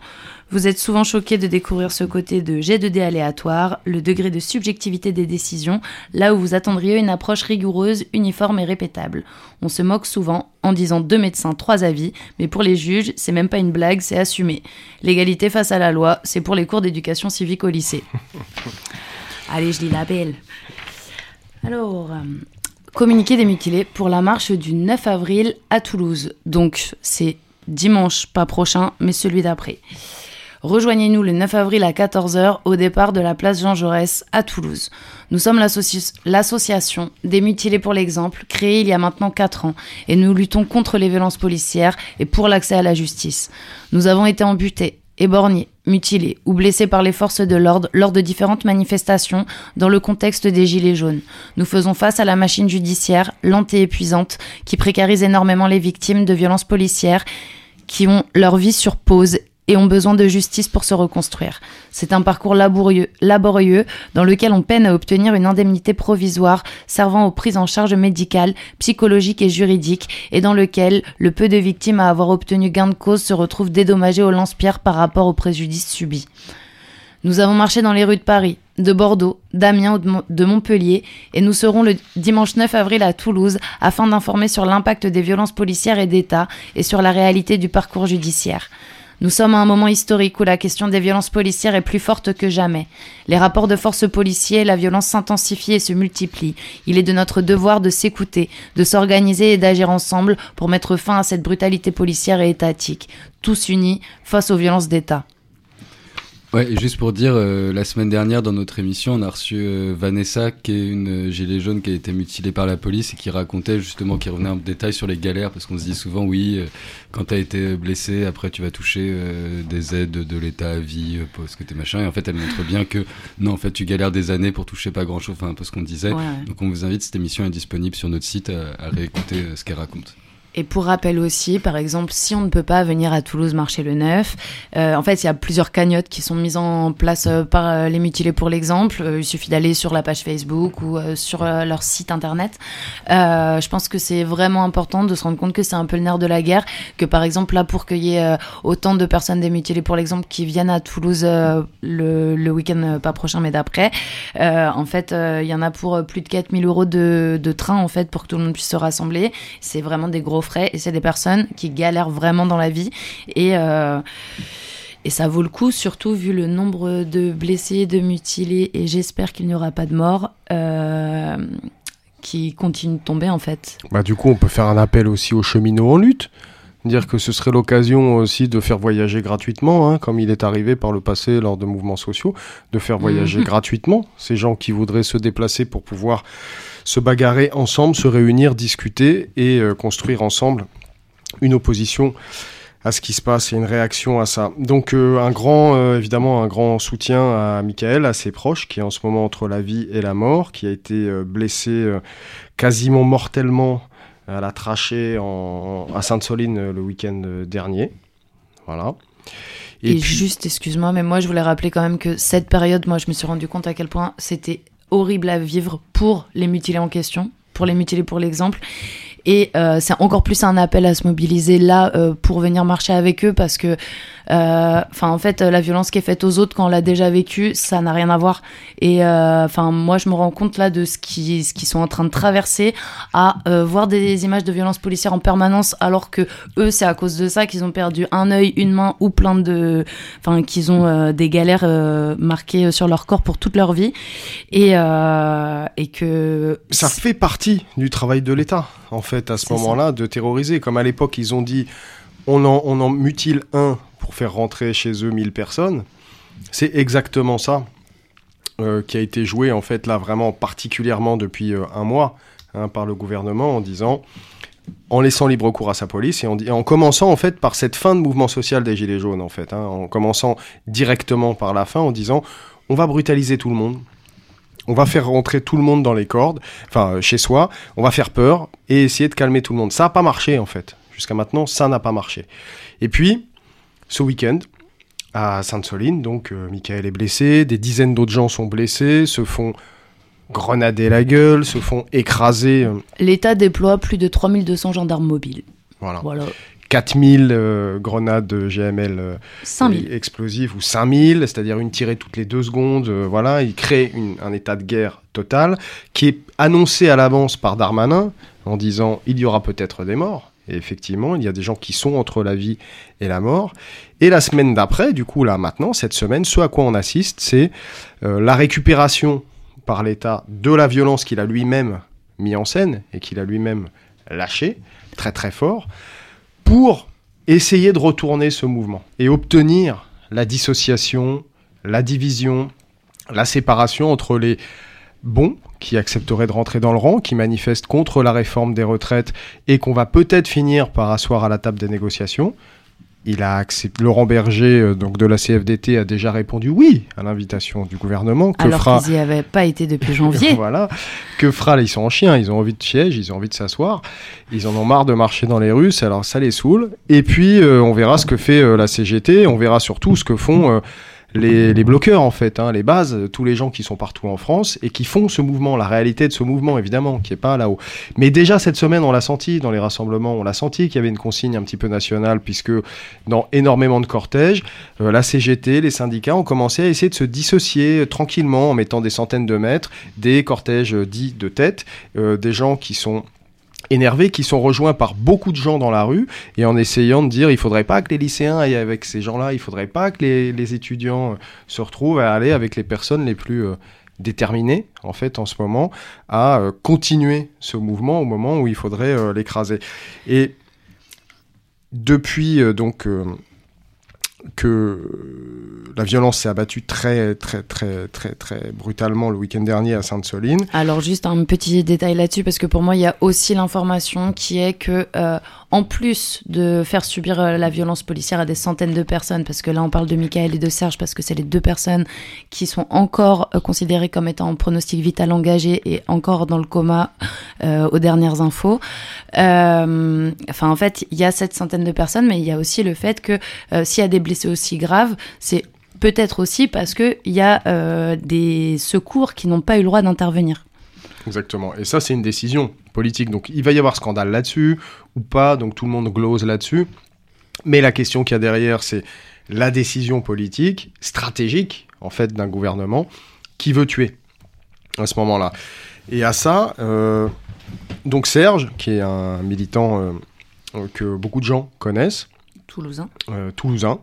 Vous êtes souvent choqué de découvrir ce côté de jet de dés aléatoire, le degré de subjectivité des décisions, là où vous attendriez une approche rigoureuse, uniforme et répétable. On se moque souvent en disant deux médecins, trois avis, mais pour les juges, c'est même pas une blague, c'est assumé. L'égalité face à la loi, c'est pour les cours d'éducation civique au lycée. Allez, je lis la belle. Alors, euh, communiqué des mutilés pour la marche du 9 avril à Toulouse. Donc, c'est dimanche, pas prochain, mais celui d'après. Rejoignez-nous le 9 avril à 14h au départ de la place Jean Jaurès à Toulouse. Nous sommes l'associ- l'association des mutilés pour l'exemple, créée il y a maintenant 4 ans, et nous luttons contre les violences policières et pour l'accès à la justice. Nous avons été amputés, éborgnés, mutilés ou blessés par les forces de l'ordre lors de différentes manifestations dans le contexte des Gilets jaunes. Nous faisons face à la machine judiciaire, lente et épuisante, qui précarise énormément les victimes de violences policières qui ont leur vie sur pause et ont besoin de justice pour se reconstruire. C'est un parcours laborieux, laborieux dans lequel on peine à obtenir une indemnité provisoire servant aux prises en charge médicales, psychologiques et juridiques et dans lequel le peu de victimes à avoir obtenu gain de cause se retrouvent dédommagées au lance-pierre par rapport aux préjudices subis. Nous avons marché dans les rues de Paris, de Bordeaux, d'Amiens ou de Mon- de Montpellier et nous serons le dimanche 9 avril à Toulouse afin d'informer sur l'impact des violences policières et d'État et sur la réalité du parcours judiciaire. Nous sommes à un moment historique où la question des violences policières est plus forte que jamais. Les rapports de force policiers, la violence s'intensifie et se multiplie. Il est de notre devoir de s'écouter, de s'organiser et d'agir ensemble pour mettre fin à cette brutalité policière et étatique, tous unis face aux violences d'État. Ouais, et juste pour dire, euh, la semaine dernière, dans notre émission, on a reçu euh, Vanessa, qui est une euh, gilet jaune qui a été mutilée par la police et qui racontait justement, qui revenait en détail sur les galères, parce qu'on se dit souvent, oui, euh, quand t'as été blessé, après tu vas toucher euh, des aides de l'État à vie, euh, parce que t'es machin, et en fait, elle montre bien que, non, en fait, tu galères des années pour toucher pas grand-chose, enfin, un peu ce qu'on disait. Ouais. Donc on vous invite, cette émission est disponible sur notre site à, à réécouter ce qu'elle raconte. Et pour rappel aussi, par exemple, si on ne peut pas venir à Toulouse marcher le 9, euh, en fait, il y a plusieurs cagnottes qui sont mises en place euh, par euh, les mutilés pour l'exemple. Il suffit d'aller sur la page Facebook ou sur leur site internet. Je pense que c'est vraiment important de se rendre compte que c'est un peu le nerf de la guerre, que par exemple là, pour qu'il y ait autant de personnes des mutilés pour l'exemple qui viennent à Toulouse le, week-end, pas prochain mais d'après, en fait, il y en a pour plus de 4000 euros de, de train en fait pour que tout le monde puisse se rassembler. C'est vraiment des gros frais et c'est des personnes qui galèrent vraiment dans la vie et euh, et ça vaut le coup, surtout vu le nombre de blessés, de mutilés, et j'espère qu'il n'y aura pas de morts, euh, qui continuent de tomber en fait. Bah, du coup, on peut faire un appel aussi aux cheminots en lutte. Dire que ce serait l'occasion aussi de faire voyager gratuitement, hein, comme il est arrivé par le passé lors de mouvements sociaux, de faire voyager Mhm. gratuitement ces gens qui voudraient se déplacer pour pouvoir se bagarrer ensemble, se réunir, discuter et euh, construire ensemble une opposition à ce qui se passe et une réaction à ça. Donc euh, un grand, euh, évidemment, un grand soutien à Michael, à ses proches, qui est en ce moment entre la vie et la mort, qui a été blessé quasiment mortellement à la trachée en, à Sainte-Soline le week-end dernier. Voilà. Et, puis- juste, excuse-moi, mais moi je voulais rappeler quand même que cette période, moi je me suis rendu compte à quel point c'était horrible à vivre pour les mutilés en question, pour les mutilés pour l'exemple. Et euh, c'est encore plus un appel à se mobiliser là euh, pour venir marcher avec eux parce que, euh, enfin, en fait, la violence qui est faite aux autres quand on l'a déjà vécu, ça n'a rien à voir. Et enfin, moi, je me rends compte là de ce qui, ce qu'ils sont en train de traverser, à voir des images de violence policière en permanence, alors que eux, c'est à cause de ça qu'ils ont perdu un œil, une main ou plein de, enfin, qu'ils ont des galères marquées sur leur corps pour toute leur vie, et et que Ça fait partie du travail de l'État, en fait, à ce moment-là, de terroriser. Comme à l'époque, ils ont dit on en, on en mutile un pour faire rentrer chez eux 1000 personnes. C'est exactement ça euh, qui a été joué, en fait, là, vraiment particulièrement depuis euh, un mois hein, par le gouvernement en disant en laissant libre cours à sa police et en, et en commençant en fait par cette fin de mouvement social des Gilets jaunes en fait, hein, en commençant directement par la fin en disant on va brutaliser tout le monde, on va faire rentrer tout le monde dans les cordes, enfin euh, chez soi, on va faire peur et essayer de calmer tout le monde. Ça n'a pas marché en fait. Jusqu'à maintenant, ça n'a pas marché. Et puis, ce week-end, à Sainte-Soline, donc euh, Michael est blessé, des dizaines d'autres gens sont blessés, se font grenader la gueule, se font écraser. euh, l'État déploie plus de 3200 gendarmes mobiles. voilà. Voilà, 4000 euh, grenades GML euh, 5000. explosives ou 5000, c'est-à-dire une tirée toutes les deux secondes. euh, voilà, il crée une- un état de guerre total qui est annoncé à l'avance par Darmanin en disant il y aura peut-être des morts. Et effectivement, il y a des gens qui sont entre la vie et la mort. Et la semaine d'après, du coup, là, maintenant, cette semaine, ce à quoi on assiste, c'est euh, la récupération par l'État de la violence qu'il a lui-même mis en scène et qu'il a lui-même lâché, très très fort, pour essayer de retourner ce mouvement et obtenir la dissociation, la division, la séparation entre les bons qui accepteraient de rentrer dans le rang, qui manifestent contre la réforme des retraites et qu'on va peut-être finir par asseoir à la table des négociations. Il a accepté, Laurent Berger, euh, donc de la CFDT, a déjà répondu oui à l'invitation du gouvernement. Que Alors fera qu'ils n'y avaient pas été depuis janvier. voilà. Que fera Ils sont en chien, ils ont envie de siège, ils ont envie de s'asseoir. Ils en ont marre de marcher dans les rues, alors ça les saoule. Et puis, euh, on verra ce que fait euh, la CGT, on verra surtout ce que font euh, les, bloqueurs, en fait, hein, les bases, tous les gens qui sont partout en France et qui font ce mouvement, la réalité de ce mouvement, évidemment, qui est pas là-haut. Mais déjà, cette semaine, on l'a senti dans les rassemblements, on l'a senti qu'il y avait une consigne un petit peu nationale, puisque dans énormément de cortèges, euh, la CGT, les syndicats ont commencé à essayer de se dissocier euh, tranquillement en mettant des centaines de mètres des cortèges euh, dits de tête, des gens qui sont énervés, qui sont rejoints par beaucoup de gens dans la rue, et en essayant de dire il faudrait pas que les lycéens aillent avec ces gens-là, il faudrait pas que les, les étudiants euh, se retrouvent à aller avec les personnes les plus euh, déterminées, en fait, en ce moment, à euh, continuer ce mouvement au moment où il faudrait l'écraser. Et depuis, donc, que euh, la violence s'est abattue très, très, très, très, très brutalement le week-end dernier à Sainte-Soline. Alors juste un petit détail là-dessus parce que pour moi il y a aussi l'information qui est que euh, en plus de faire subir euh, la violence policière à des centaines de personnes, parce que là on parle de Michael et de Serge parce que c'est les deux personnes qui sont encore considérées comme étant en pronostic vital engagé et encore dans le coma aux dernières infos. Enfin en fait il y a cette centaine de personnes, mais il y a aussi le fait que s'il y a des blessés aussi graves, c'est peut-être aussi parce qu'il y a euh, des secours qui n'ont pas eu le droit d'intervenir. Exactement. Et ça, c'est une décision politique. Donc, il va y avoir scandale là-dessus ou pas. Donc, tout le monde glose là-dessus. Mais la question qu'il y a derrière, c'est la décision politique, stratégique, en fait, d'un gouvernement qui veut tuer à ce moment-là. Et à ça, euh, donc Serge, qui est un militant euh, que beaucoup de gens connaissent, Toulousain. euh, toulousain,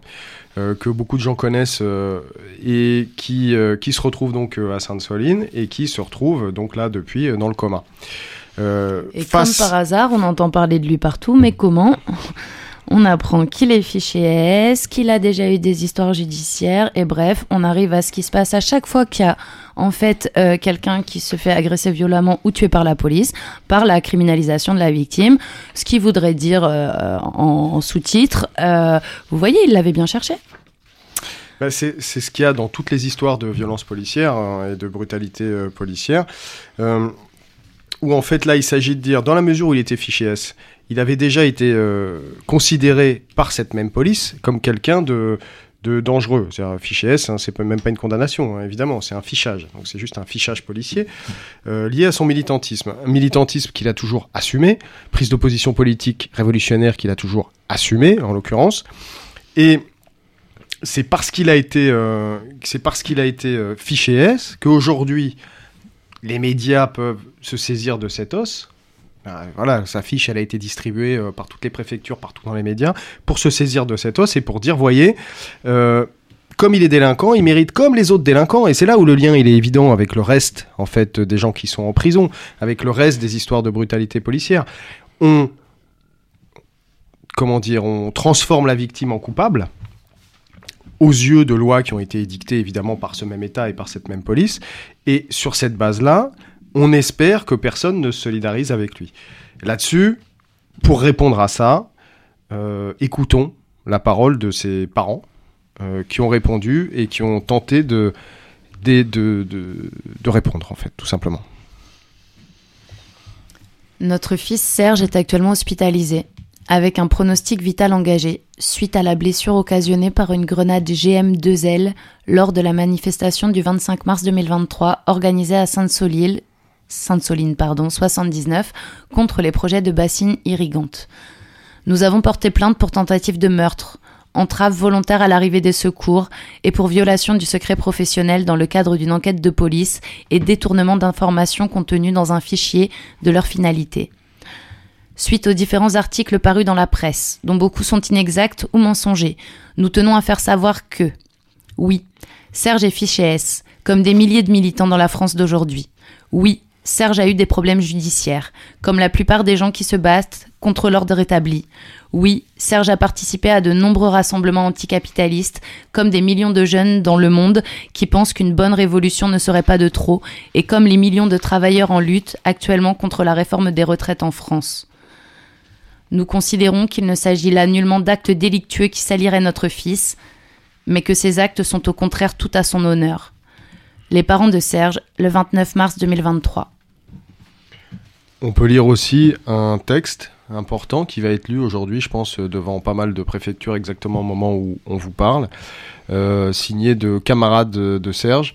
euh, que beaucoup de gens connaissent euh, et qui, qui se retrouve donc à Sainte-Soline et qui se retrouve donc là depuis dans le coma. Et face- comme par hasard, on entend parler de lui partout, mais comment? On apprend qu'il est fiché S, qu'il a déjà eu des histoires judiciaires, et bref, on arrive à ce qui se passe à chaque fois qu'il y a en fait euh, quelqu'un qui se fait agresser violemment ou tuer par la police, par la criminalisation de la victime, ce qui voudrait dire euh, en, sous-titre, euh, vous voyez, il l'avait bien cherché. Bah, c'est ce qu'il y a dans toutes les histoires de violence policière hein, et de brutalité policière, où en fait là il s'agit de dire, dans la mesure où il était fiché S, il avait déjà été euh, considéré par cette même police comme quelqu'un de, dangereux. C'est un fiché S, hein, c'est même pas une condamnation, hein, évidemment, c'est un fichage. Donc c'est juste un fichage policier euh, lié à son militantisme. Un militantisme qu'il a toujours assumé, prise d'opposition politique révolutionnaire qu'il a toujours assumé, en l'occurrence. Et c'est parce qu'il a été, c'est parce qu'il a été euh, fiché S qu'aujourd'hui les médias peuvent se saisir de cet os. Ben, voilà, sa fiche, elle a été distribuée euh, par toutes les préfectures, partout dans les médias, pour se saisir de cet os et pour dire, voyez, euh, comme il est délinquant, il mérite comme les autres délinquants. Et c'est là où le lien, il est évident avec le reste, en fait, des gens qui sont en prison, avec le reste des histoires de brutalité policière. On, comment dire, on transforme la victime en coupable aux yeux de lois qui ont été édictées évidemment par ce même État et par cette même police. Et sur cette base-là, on espère que personne ne se solidarise avec lui. Là-dessus, pour répondre à ça, euh, écoutons la parole de ses parents euh, qui ont répondu et qui ont tenté de, répondre, en fait, tout simplement. Notre fils Serge est actuellement hospitalisé, avec un pronostic vital engagé, suite à la blessure occasionnée par une grenade GM2L lors de la manifestation du 25 mars 2023 organisée à Sainte-Soline, Sainte-Soline pardon, 79, contre les projets de bassines irrigantes. Nous avons porté plainte pour tentative de meurtre, entrave volontaire à l'arrivée des secours et pour violation du secret professionnel dans le cadre d'une enquête de police et détournement d'informations contenues dans un fichier de leur finalité. Suite aux différents articles parus dans la presse, dont beaucoup sont inexacts ou mensongers, nous tenons à faire savoir que, oui, Serge est fiché S, comme des milliers de militants dans la France d'aujourd'hui. Oui, Serge a eu des problèmes judiciaires, comme la plupart des gens qui se battent contre l'ordre rétabli. Oui, Serge a participé à de nombreux rassemblements anticapitalistes, comme des millions de jeunes dans le monde qui pensent qu'une bonne révolution ne serait pas de trop, et comme les millions de travailleurs en lutte actuellement contre la réforme des retraites en France. Nous considérons qu'il ne s'agit là nullement d'actes délictueux qui saliraient notre fils, mais que ces actes sont au contraire tout à son honneur. Les parents de Serge, le 29 mars 2023. On peut lire aussi un texte important qui va être lu aujourd'hui, je pense, devant pas mal de préfectures exactement au moment où on vous parle, euh, signé de camarades de, de Serge,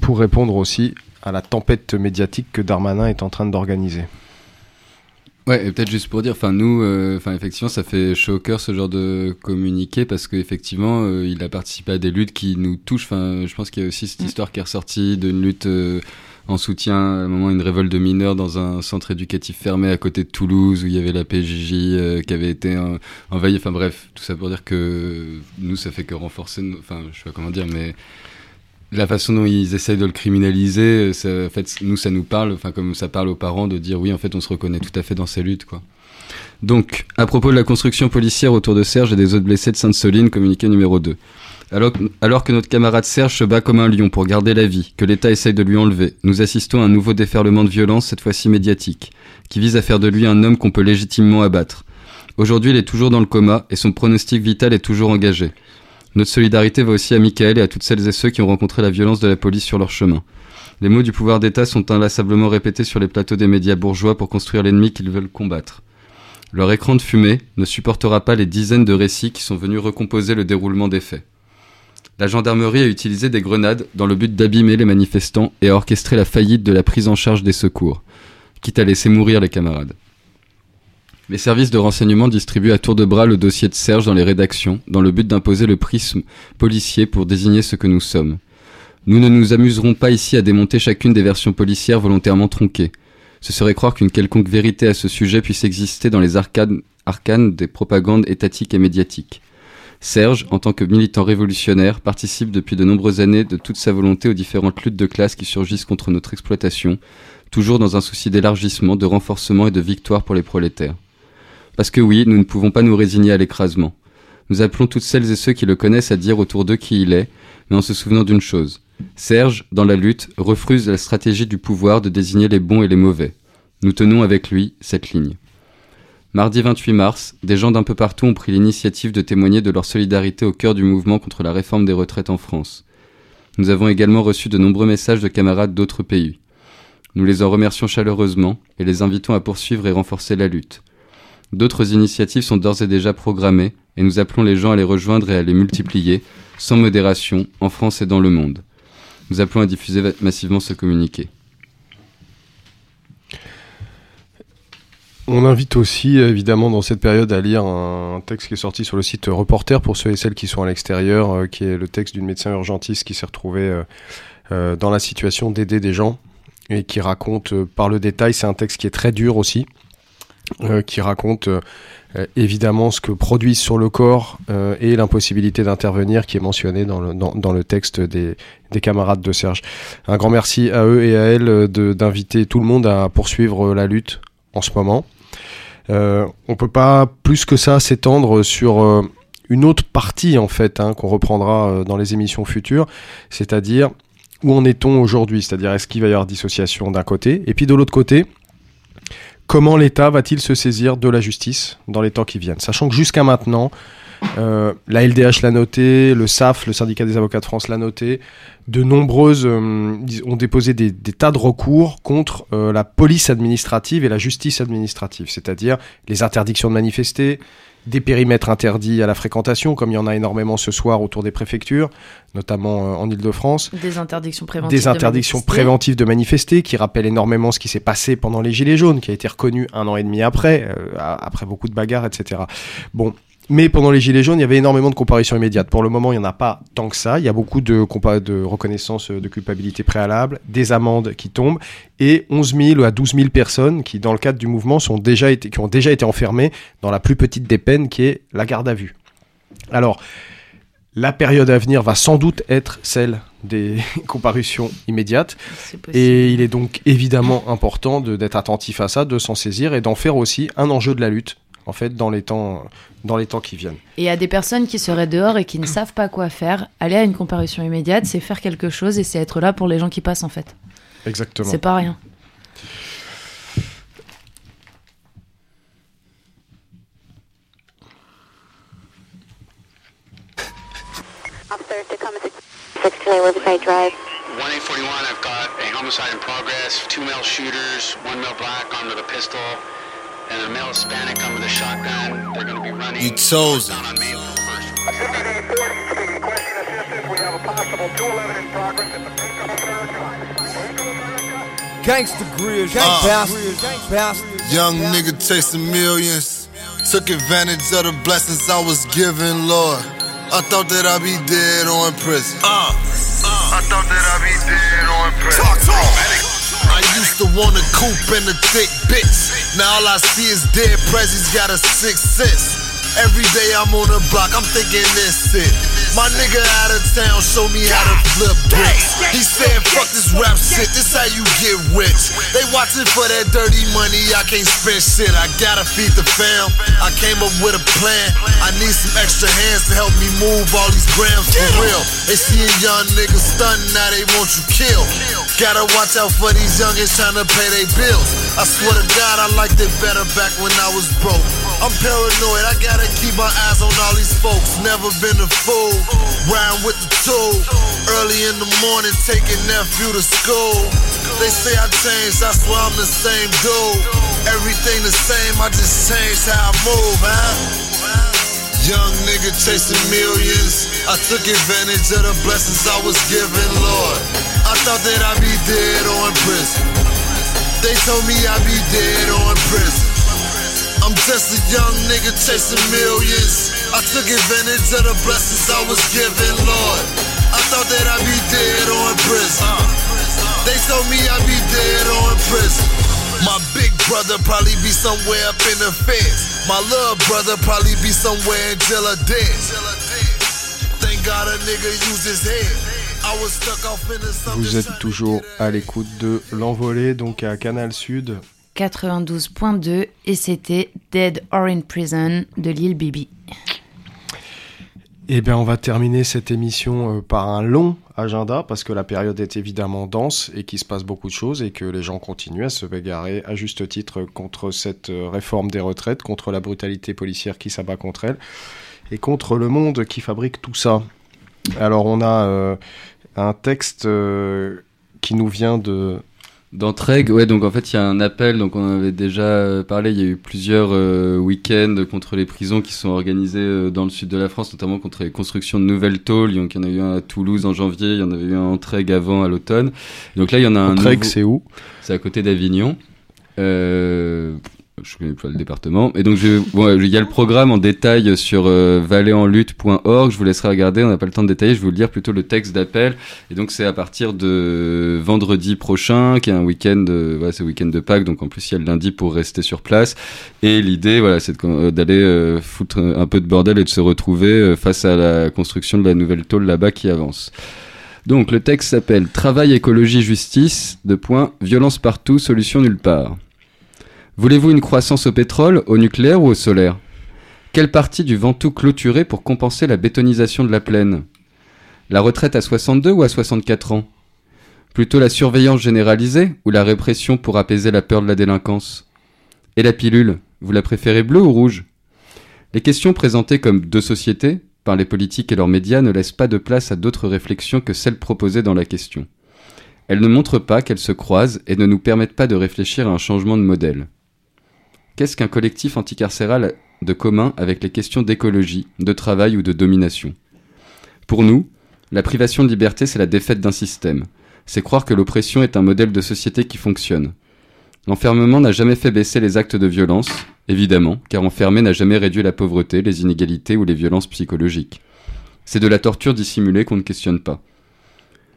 pour répondre aussi à la tempête médiatique que Darmanin est en train d'organiser. Ouais, et peut-être juste pour dire, enfin nous, euh, enfin effectivement, ça fait chaud au cœur ce genre de communiqué parce qu'effectivement, euh, il a participé à des luttes qui nous touchent. Enfin, je pense qu'il y a aussi cette Mm. histoire qui est ressortie d'une lutte euh, en soutien à un moment une révolte de mineurs dans un centre éducatif fermé à côté de Toulouse où il y avait la PJJ euh, qui avait été euh, envahie. Enfin bref, tout ça pour dire que nous, ça fait que renforcer. nos- Enfin, je sais pas comment dire, mais la façon dont ils essayent de le criminaliser, ça, en fait, nous, ça nous parle, enfin, comme ça parle aux parents de dire oui, en fait, on se reconnaît tout à fait dans ces luttes, quoi. Donc, à propos de la construction policière autour de Serge et des autres blessés de Sainte-Soline, communiqué numéro 2. Alors, que notre camarade Serge se bat comme un lion pour garder la vie, que l'État essaye de lui enlever, nous assistons à un nouveau déferlement de violence, cette fois-ci médiatique, qui vise à faire de lui un homme qu'on peut légitimement abattre. Aujourd'hui, il est toujours dans le coma et son pronostic vital est toujours engagé. Notre solidarité va aussi à Michael et à toutes celles et ceux qui ont rencontré la violence de la police sur leur chemin. Les mots du pouvoir d'État sont inlassablement répétés sur les plateaux des médias bourgeois pour construire l'ennemi qu'ils veulent combattre. Leur écran de fumée ne supportera pas les dizaines de récits qui sont venus recomposer le déroulement des faits. La gendarmerie a utilisé des grenades dans le but d'abîmer les manifestants et a orchestré la faillite de la prise en charge des secours, quitte à laisser mourir les camarades. Les services de renseignement distribuent à tour de bras le dossier de Serge dans les rédactions, dans le but d'imposer le prisme policier pour désigner ce que nous sommes. Nous ne nous amuserons pas ici à démonter chacune des versions policières volontairement tronquées. Ce serait croire qu'une quelconque vérité à ce sujet puisse exister dans les arcanes, arcanes des propagandes étatiques et médiatiques. Serge, en tant que militant révolutionnaire, participe depuis de nombreuses années de toute sa volonté aux différentes luttes de classe qui surgissent contre notre exploitation, toujours dans un souci d'élargissement, de renforcement et de victoire pour les prolétaires. Parce que oui, nous ne pouvons pas nous résigner à l'écrasement. Nous appelons toutes celles et ceux qui le connaissent à dire autour d'eux qui il est, mais en se souvenant d'une chose. Serge, dans la lutte, refuse la stratégie du pouvoir de désigner les bons et les mauvais. Nous tenons avec lui cette ligne. Mardi 28 mars, des gens d'un peu partout ont pris l'initiative de témoigner de leur solidarité au cœur du mouvement contre la réforme des retraites en France. Nous avons également reçu de nombreux messages de camarades d'autres pays. Nous les en remercions chaleureusement et les invitons à poursuivre et renforcer la lutte. D'autres initiatives sont d'ores et déjà programmées et nous appelons les gens à les rejoindre et à les multiplier, sans modération, en France et dans le monde. Nous appelons à diffuser massivement ce communiqué. On invite aussi, évidemment, dans cette période, à lire un texte qui est sorti sur le site Reporter pour ceux et celles qui sont à l'extérieur, euh, qui est le texte d'une médecin urgentiste qui s'est retrouvée euh, euh, dans la situation d'aider des gens et qui raconte par le détail, c'est un texte qui est très dur aussi, qui raconte évidemment ce que produisent sur le corps et l'impossibilité d'intervenir qui est mentionné dans le, dans, dans le texte des, des, camarades de Serge. Un grand merci à eux et à elles d'inviter tout le monde à poursuivre la lutte en ce moment. Euh, on peut pas plus que ça s'étendre sur euh, une autre partie en fait hein, qu'on reprendra euh, dans les émissions futures, c'est-à-dire où en est-on aujourd'hui, c'est-à-dire est-ce qu'il va y avoir dissociation d'un côté, et puis de l'autre côté, comment l'État va-t-il se saisir de la justice dans les temps qui viennent, sachant que jusqu'à maintenant, euh, la LDH l'a noté, le SAF, le syndicat des avocats de France l'a noté. De nombreuses euh, ont déposé des, des, tas de recours contre euh, la police administrative et la justice administrative, c'est-à-dire les interdictions de manifester, des périmètres interdits à la fréquentation, comme il y en a énormément ce soir autour des préfectures, notamment en Ile-de-France. Des interdictions préventives. Des interdictions de préventives de manifester, qui rappellent énormément ce qui s'est passé pendant les Gilets jaunes, qui a été reconnu un an et demi après, après beaucoup de bagarres, etc. Bon, mais pendant les Gilets jaunes, il y avait énormément de comparutions immédiates. Pour le moment, il n'y en a pas tant que ça. Il y a beaucoup de, de reconnaissance de culpabilité préalable, des amendes qui tombent, et 11 000 à 12 000 personnes qui, dans le cadre du mouvement, sont déjà été, qui ont déjà été enfermées dans la plus petite des peines, qui est la garde à vue. Alors, la période à venir va sans doute être celle des comparutions immédiates. Et il est donc évidemment important d'être attentif à ça, de s'en saisir et d'en faire aussi un enjeu de la lutte en fait, dans les temps, dans les temps qui viennent. Et à des personnes qui seraient dehors et qui ne savent pas quoi faire, aller à une comparution immédiate, c'est faire quelque chose et c'est être là pour les gens qui passent, en fait. Exactement. C'est pas rien. Officer Tacoma 16 Riverside Drive. 1841, I've got a homicide in progress, two male shooters, one male black armed with a pistol, and a male Hispanic armed with a shotgun. They're going to be running. You chosen. Down on Main first. Gangsta Grizz, gang Uh. bastard, gang bastard. Young nigga chasing millions. Took advantage of the blessings I was given, Lord. I thought that I'd be dead or in prison. Uh, I thought that I'd be dead or in prison. Talk, talk. I used to want a coupe and a thick bitch. Now all I see is dead presidents got a sixth sense. Every day I'm on the block, I'm thinking this it. My nigga out of town show me how to flip bricks. He said, fuck this rap shit, this how you get rich. They watching for that dirty money, I can't spend shit. I gotta feed the fam. I came up with a plan. I need some extra hands to help me move all these grams for real. They see a young nigga stunting, now they want you killed. Gotta watch out for these youngins trying to pay their bills. I swear to God, I liked it better back when I was broke. I'm paranoid, I gotta keep my eyes on all these folks. Never been a fool, riding with the tool. Early in the morning, taking nephew to school. They say I changed, I swear I'm the same dude. Everything the same, I just changed how I move, huh? Young nigga chasing millions. I took advantage of the blessings I was given, Lord. I thought that I'd be dead or in prison. They told me I'd be dead or in prison. I'm just a young nigga chasing millions. I took advantage of the blessings I was given, Lord. I thought that I'd be dead or in prison. They told me I'd be dead or in prison. My big brother probably be somewhere up in the fence. My little brother probably be somewhere in jail or dead. Thank God a nigga his head. Vous êtes toujours à l'écoute de l'envolée, donc à Canal Sud. 92.2 et c'était Dead or in Prison de Lil Bibi. Eh bien, on va terminer cette émission euh, par un long agenda parce que la période est évidemment dense et qu'il se passe beaucoup de choses et que les gens continuent à se bagarrer à juste titre contre cette euh, réforme des retraites, contre la brutalité policière qui s'abat contre elle et contre le monde qui fabrique tout ça. Alors, on a euh, un texte qui nous vient de D'Entraigue, ouais, donc en fait il y a un appel, donc on en avait déjà euh, parlé, il y a eu plusieurs euh, week-ends contre les prisons qui sont organisés euh, dans le sud de la France, notamment contre les constructions de nouvelles tôles, donc il y en a eu un à Toulouse en janvier, il y en avait eu un Entraigue avant à l'automne, donc là il y en a un Entraigue, nouveau- c'est où? C'est à côté d'Avignon. Euh, je connais pas le département. Et donc, je, bon, il y a le programme en détail sur euh. Je vous laisserai regarder. On n'a pas le temps de détailler. Je vais vous lire plutôt le texte d'appel. Et donc, c'est à partir de vendredi prochain, qui est un week-end, euh, voilà, c'est week-end de Pâques. Donc, en plus, il y a le lundi pour rester sur place. Et l'idée, voilà, c'est euh, d'aller euh, foutre un peu de bordel et de se retrouver euh, face à la construction de la nouvelle tôle là-bas qui avance. Donc, le texte s'appelle Travail, écologie, justice, de point, violence partout, solution nulle part. Voulez-vous une croissance au pétrole, au nucléaire ou au solaire? Quelle partie du Ventoux clôturée pour compenser la bétonisation de la plaine? La retraite à 62 ou à 64 ans? Plutôt la surveillance généralisée ou la répression pour apaiser la peur de la délinquance? Et la pilule, vous la préférez bleue ou rouge? Les questions présentées comme deux sociétés par les politiques et leurs médias ne laissent pas de place à d'autres réflexions que celles proposées dans la question. Elles ne montrent pas qu'elles se croisent et ne nous permettent pas de réfléchir à un changement de modèle. Qu'est-ce qu'un collectif anticarcéral de commun avec les questions d'écologie, de travail ou de domination? Pour nous, la privation de liberté, c'est la défaite d'un système. C'est croire que l'oppression est un modèle de société qui fonctionne. L'enfermement n'a jamais fait baisser les actes de violence, évidemment, car enfermer n'a jamais réduit la pauvreté, les inégalités ou les violences psychologiques. C'est de la torture dissimulée qu'on ne questionne pas.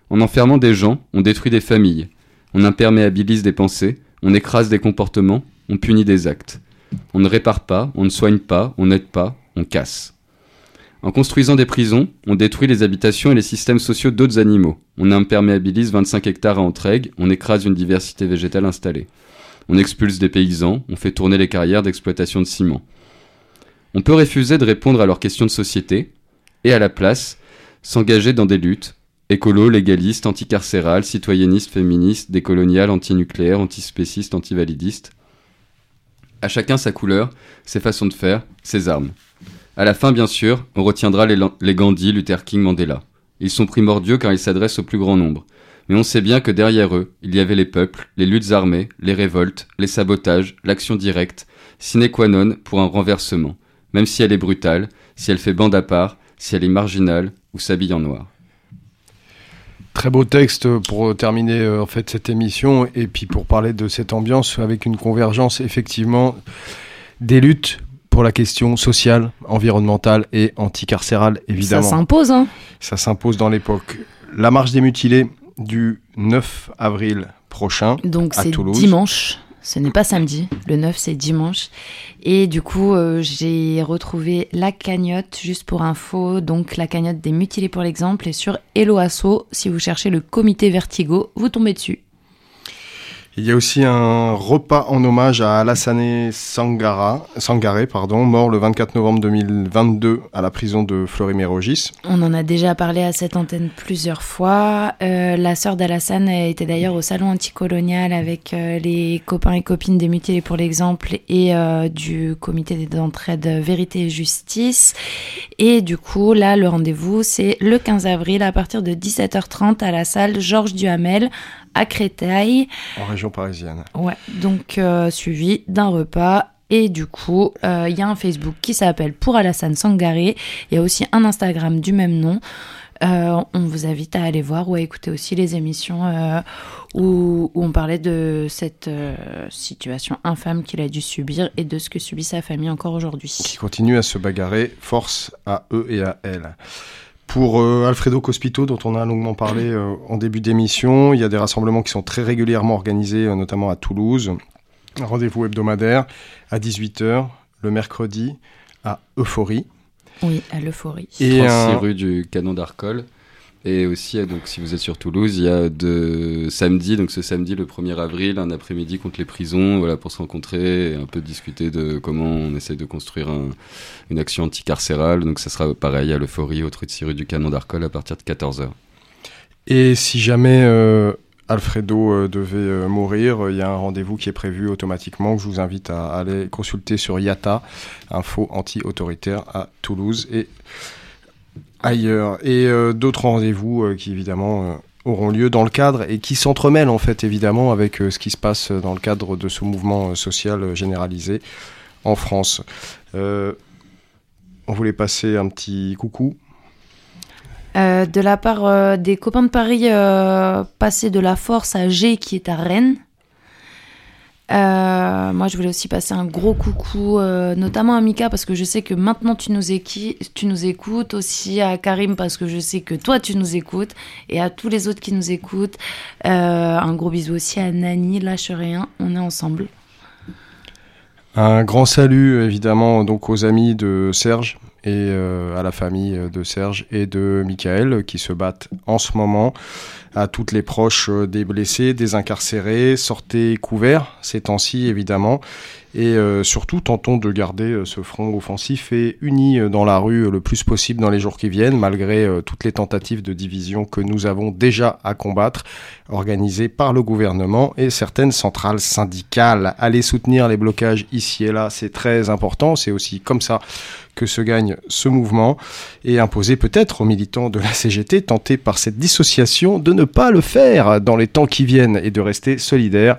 En enfermant des gens, on détruit des familles, on imperméabilise des pensées, on écrase des comportements, on punit des actes. On ne répare pas, on ne soigne pas, on n'aide pas, on casse. En construisant des prisons, on détruit les habitations et les systèmes sociaux d'autres animaux. On imperméabilise 25 hectares à Entraigue, on écrase une diversité végétale installée. On expulse des paysans, on fait tourner les carrières d'exploitation de ciment. On peut refuser de répondre à leurs questions de société, et à la place, s'engager dans des luttes, écolo, légalistes, anticarcérales, citoyennistes, féministes, décoloniales, antinucléaires, antispécistes, antivalidistes. À chacun sa couleur, ses façons de faire, ses armes. À la fin, bien sûr, on retiendra les, Gandhi, Luther King, Mandela. Ils sont primordiaux car ils s'adressent au plus grand nombre. Mais on sait bien que derrière eux, il y avait les peuples, les luttes armées, les révoltes, les sabotages, l'action directe, sine qua non pour un renversement, même si elle est brutale, si elle fait bande à part, si elle est marginale ou s'habille en noir. Très beau texte pour terminer euh, en fait cette émission et puis pour parler de cette ambiance avec une convergence effectivement des luttes pour la question sociale, environnementale et anticarcérale Ça évidemment. s'impose, hein Ça s'impose dans l'époque. La marche des mutilés du 9 avril prochain Donc à c'est Toulouse. dimanche. Ce n'est pas samedi, le 9 c'est dimanche. Et du coup, euh, j'ai retrouvé la cagnotte, juste pour info, donc la cagnotte des mutilés pour l'exemple, est sur Hello Asso. Si vous cherchez le comité Vertigo, vous tombez dessus. Il y a aussi un repas en hommage à Alassane Sangara, Sangaré, pardon, mort le 24 novembre 2022 à la prison de Fleury-Mérogis. On en a déjà parlé à cette antenne plusieurs fois. Euh, la sœur d'Alassane était d'ailleurs au salon anticolonial avec euh, les copains et copines des mutilés pour l'exemple et euh, du comité d'entraide Vérité et Justice. Et du coup, là, le rendez-vous, c'est le 15 avril à partir de 17h30 à la salle Georges Duhamel à Créteil. En région parisienne. Ouais, donc euh, suivi d'un repas. Et du coup, euh, il y a un Facebook qui s'appelle Pour Alassane Sangaré. Il y a aussi un Instagram du même nom. Euh, on vous invite à aller voir ou à écouter aussi les émissions euh, où, où on parlait de cette euh, situation infâme qu'il a dû subir et de ce que subit sa famille encore aujourd'hui. Qui continue à se bagarrer, force à eux et à elles. Pour euh, Alfredo Cospito, dont on a longuement parlé euh, en début d'émission, il y a des rassemblements qui sont très régulièrement organisés, euh, notamment à Toulouse. Un rendez-vous hebdomadaire à 18h le mercredi à Euphorie. Oui, à l'euphorie. Et 36 un- rue du Canon d'Arcole. Et aussi, euh, donc, si vous êtes sur Toulouse, il y a de samedi, donc ce samedi, le 1er avril, un après-midi contre les prisons, voilà, pour se rencontrer et un peu discuter de comment on essaie de construire un- une action anticarcérale. Donc, ça sera pareil à l'Euphorie, au 36 rue du Canon d'Arcole, à partir de 14h. Et si jamais euh, Alfredo euh, devait mourir, il y a un rendez-vous qui est prévu automatiquement que je vous invite à aller consulter sur IATA, info anti-autoritaire à Toulouse et ailleurs. Et euh, d'autres rendez-vous euh, qui évidemment euh, auront lieu dans le cadre et qui s'entremêlent en fait évidemment avec ce qui se passe dans le cadre de ce mouvement social généralisé en France. On voulait passer un petit coucou de la part des copains de Paris, passer de la force à G qui est à Rennes. Euh, moi, je voulais aussi passer un gros coucou, euh, notamment à Mika, parce que je sais que maintenant tu nous, écoutes, aussi à Karim, parce que je sais que toi tu nous écoutes, et à tous les autres qui nous écoutent. Euh, un gros bisou aussi à Nani, lâche rien, on est ensemble. Un grand salut évidemment donc aux amis de Serge et à la famille de Serge et de Michael qui se battent en ce moment, à toutes les proches euh, des blessés, des incarcérés, sortez couverts ces temps-ci évidemment et euh, surtout tentons de garder euh, ce front offensif et uni euh, dans la rue le plus possible dans les jours qui viennent malgré toutes les tentatives de division que nous avons déjà à combattre organisées par le gouvernement et certaines centrales syndicales. Allez soutenir les blocages ici et là, c'est très important. C'est aussi comme ça que se gagne ce mouvement et imposer peut-être aux militants de la CGT tentés par cette dissociation de ne pas le faire dans les temps qui viennent et de rester solidaires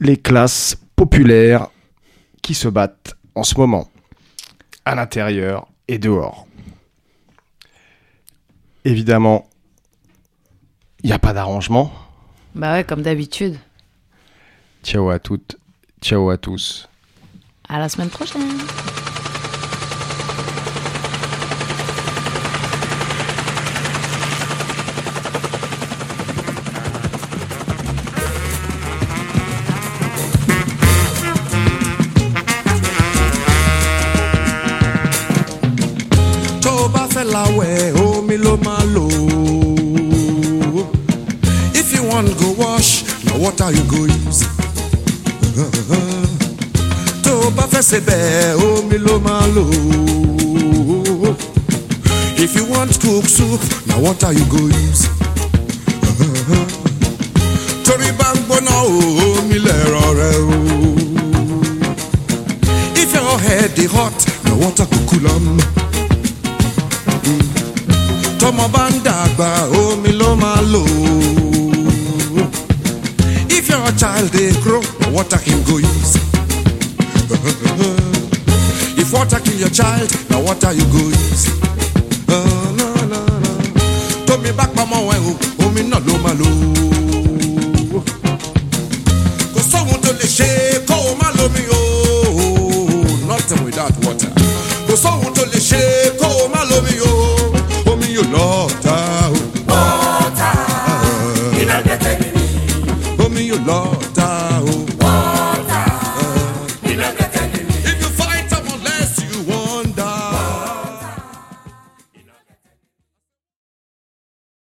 les classes populaires qui se battent en ce moment à l'intérieur et dehors. Évidemment, il n'y a pas d'arrangement. Bah ouais, comme d'habitude. Ciao à toutes, ciao à tous. À la semaine prochaine. Láwẹ̀ omi ló máa lò if you wan go wash na water you go use. tó bá fẹ́ sebẹ̀ omi ló máa lò ó. if you want cook soup na water you go use. torí bá ń gbóná o oh, omi lẹ̀rọ rẹ o. if your head dey hot na water go cool am bọ́mọ bá ń dàgbà omi ló máa lò. If your child dey grow water him go use if water kill your child na water you go use tómi bá pamọ́ ẹ o omi náà ló máa lò. Kò sóhun tó lè ṣe kó o má lómi o. Nothing without water. Kò sóhun tó lè ṣe.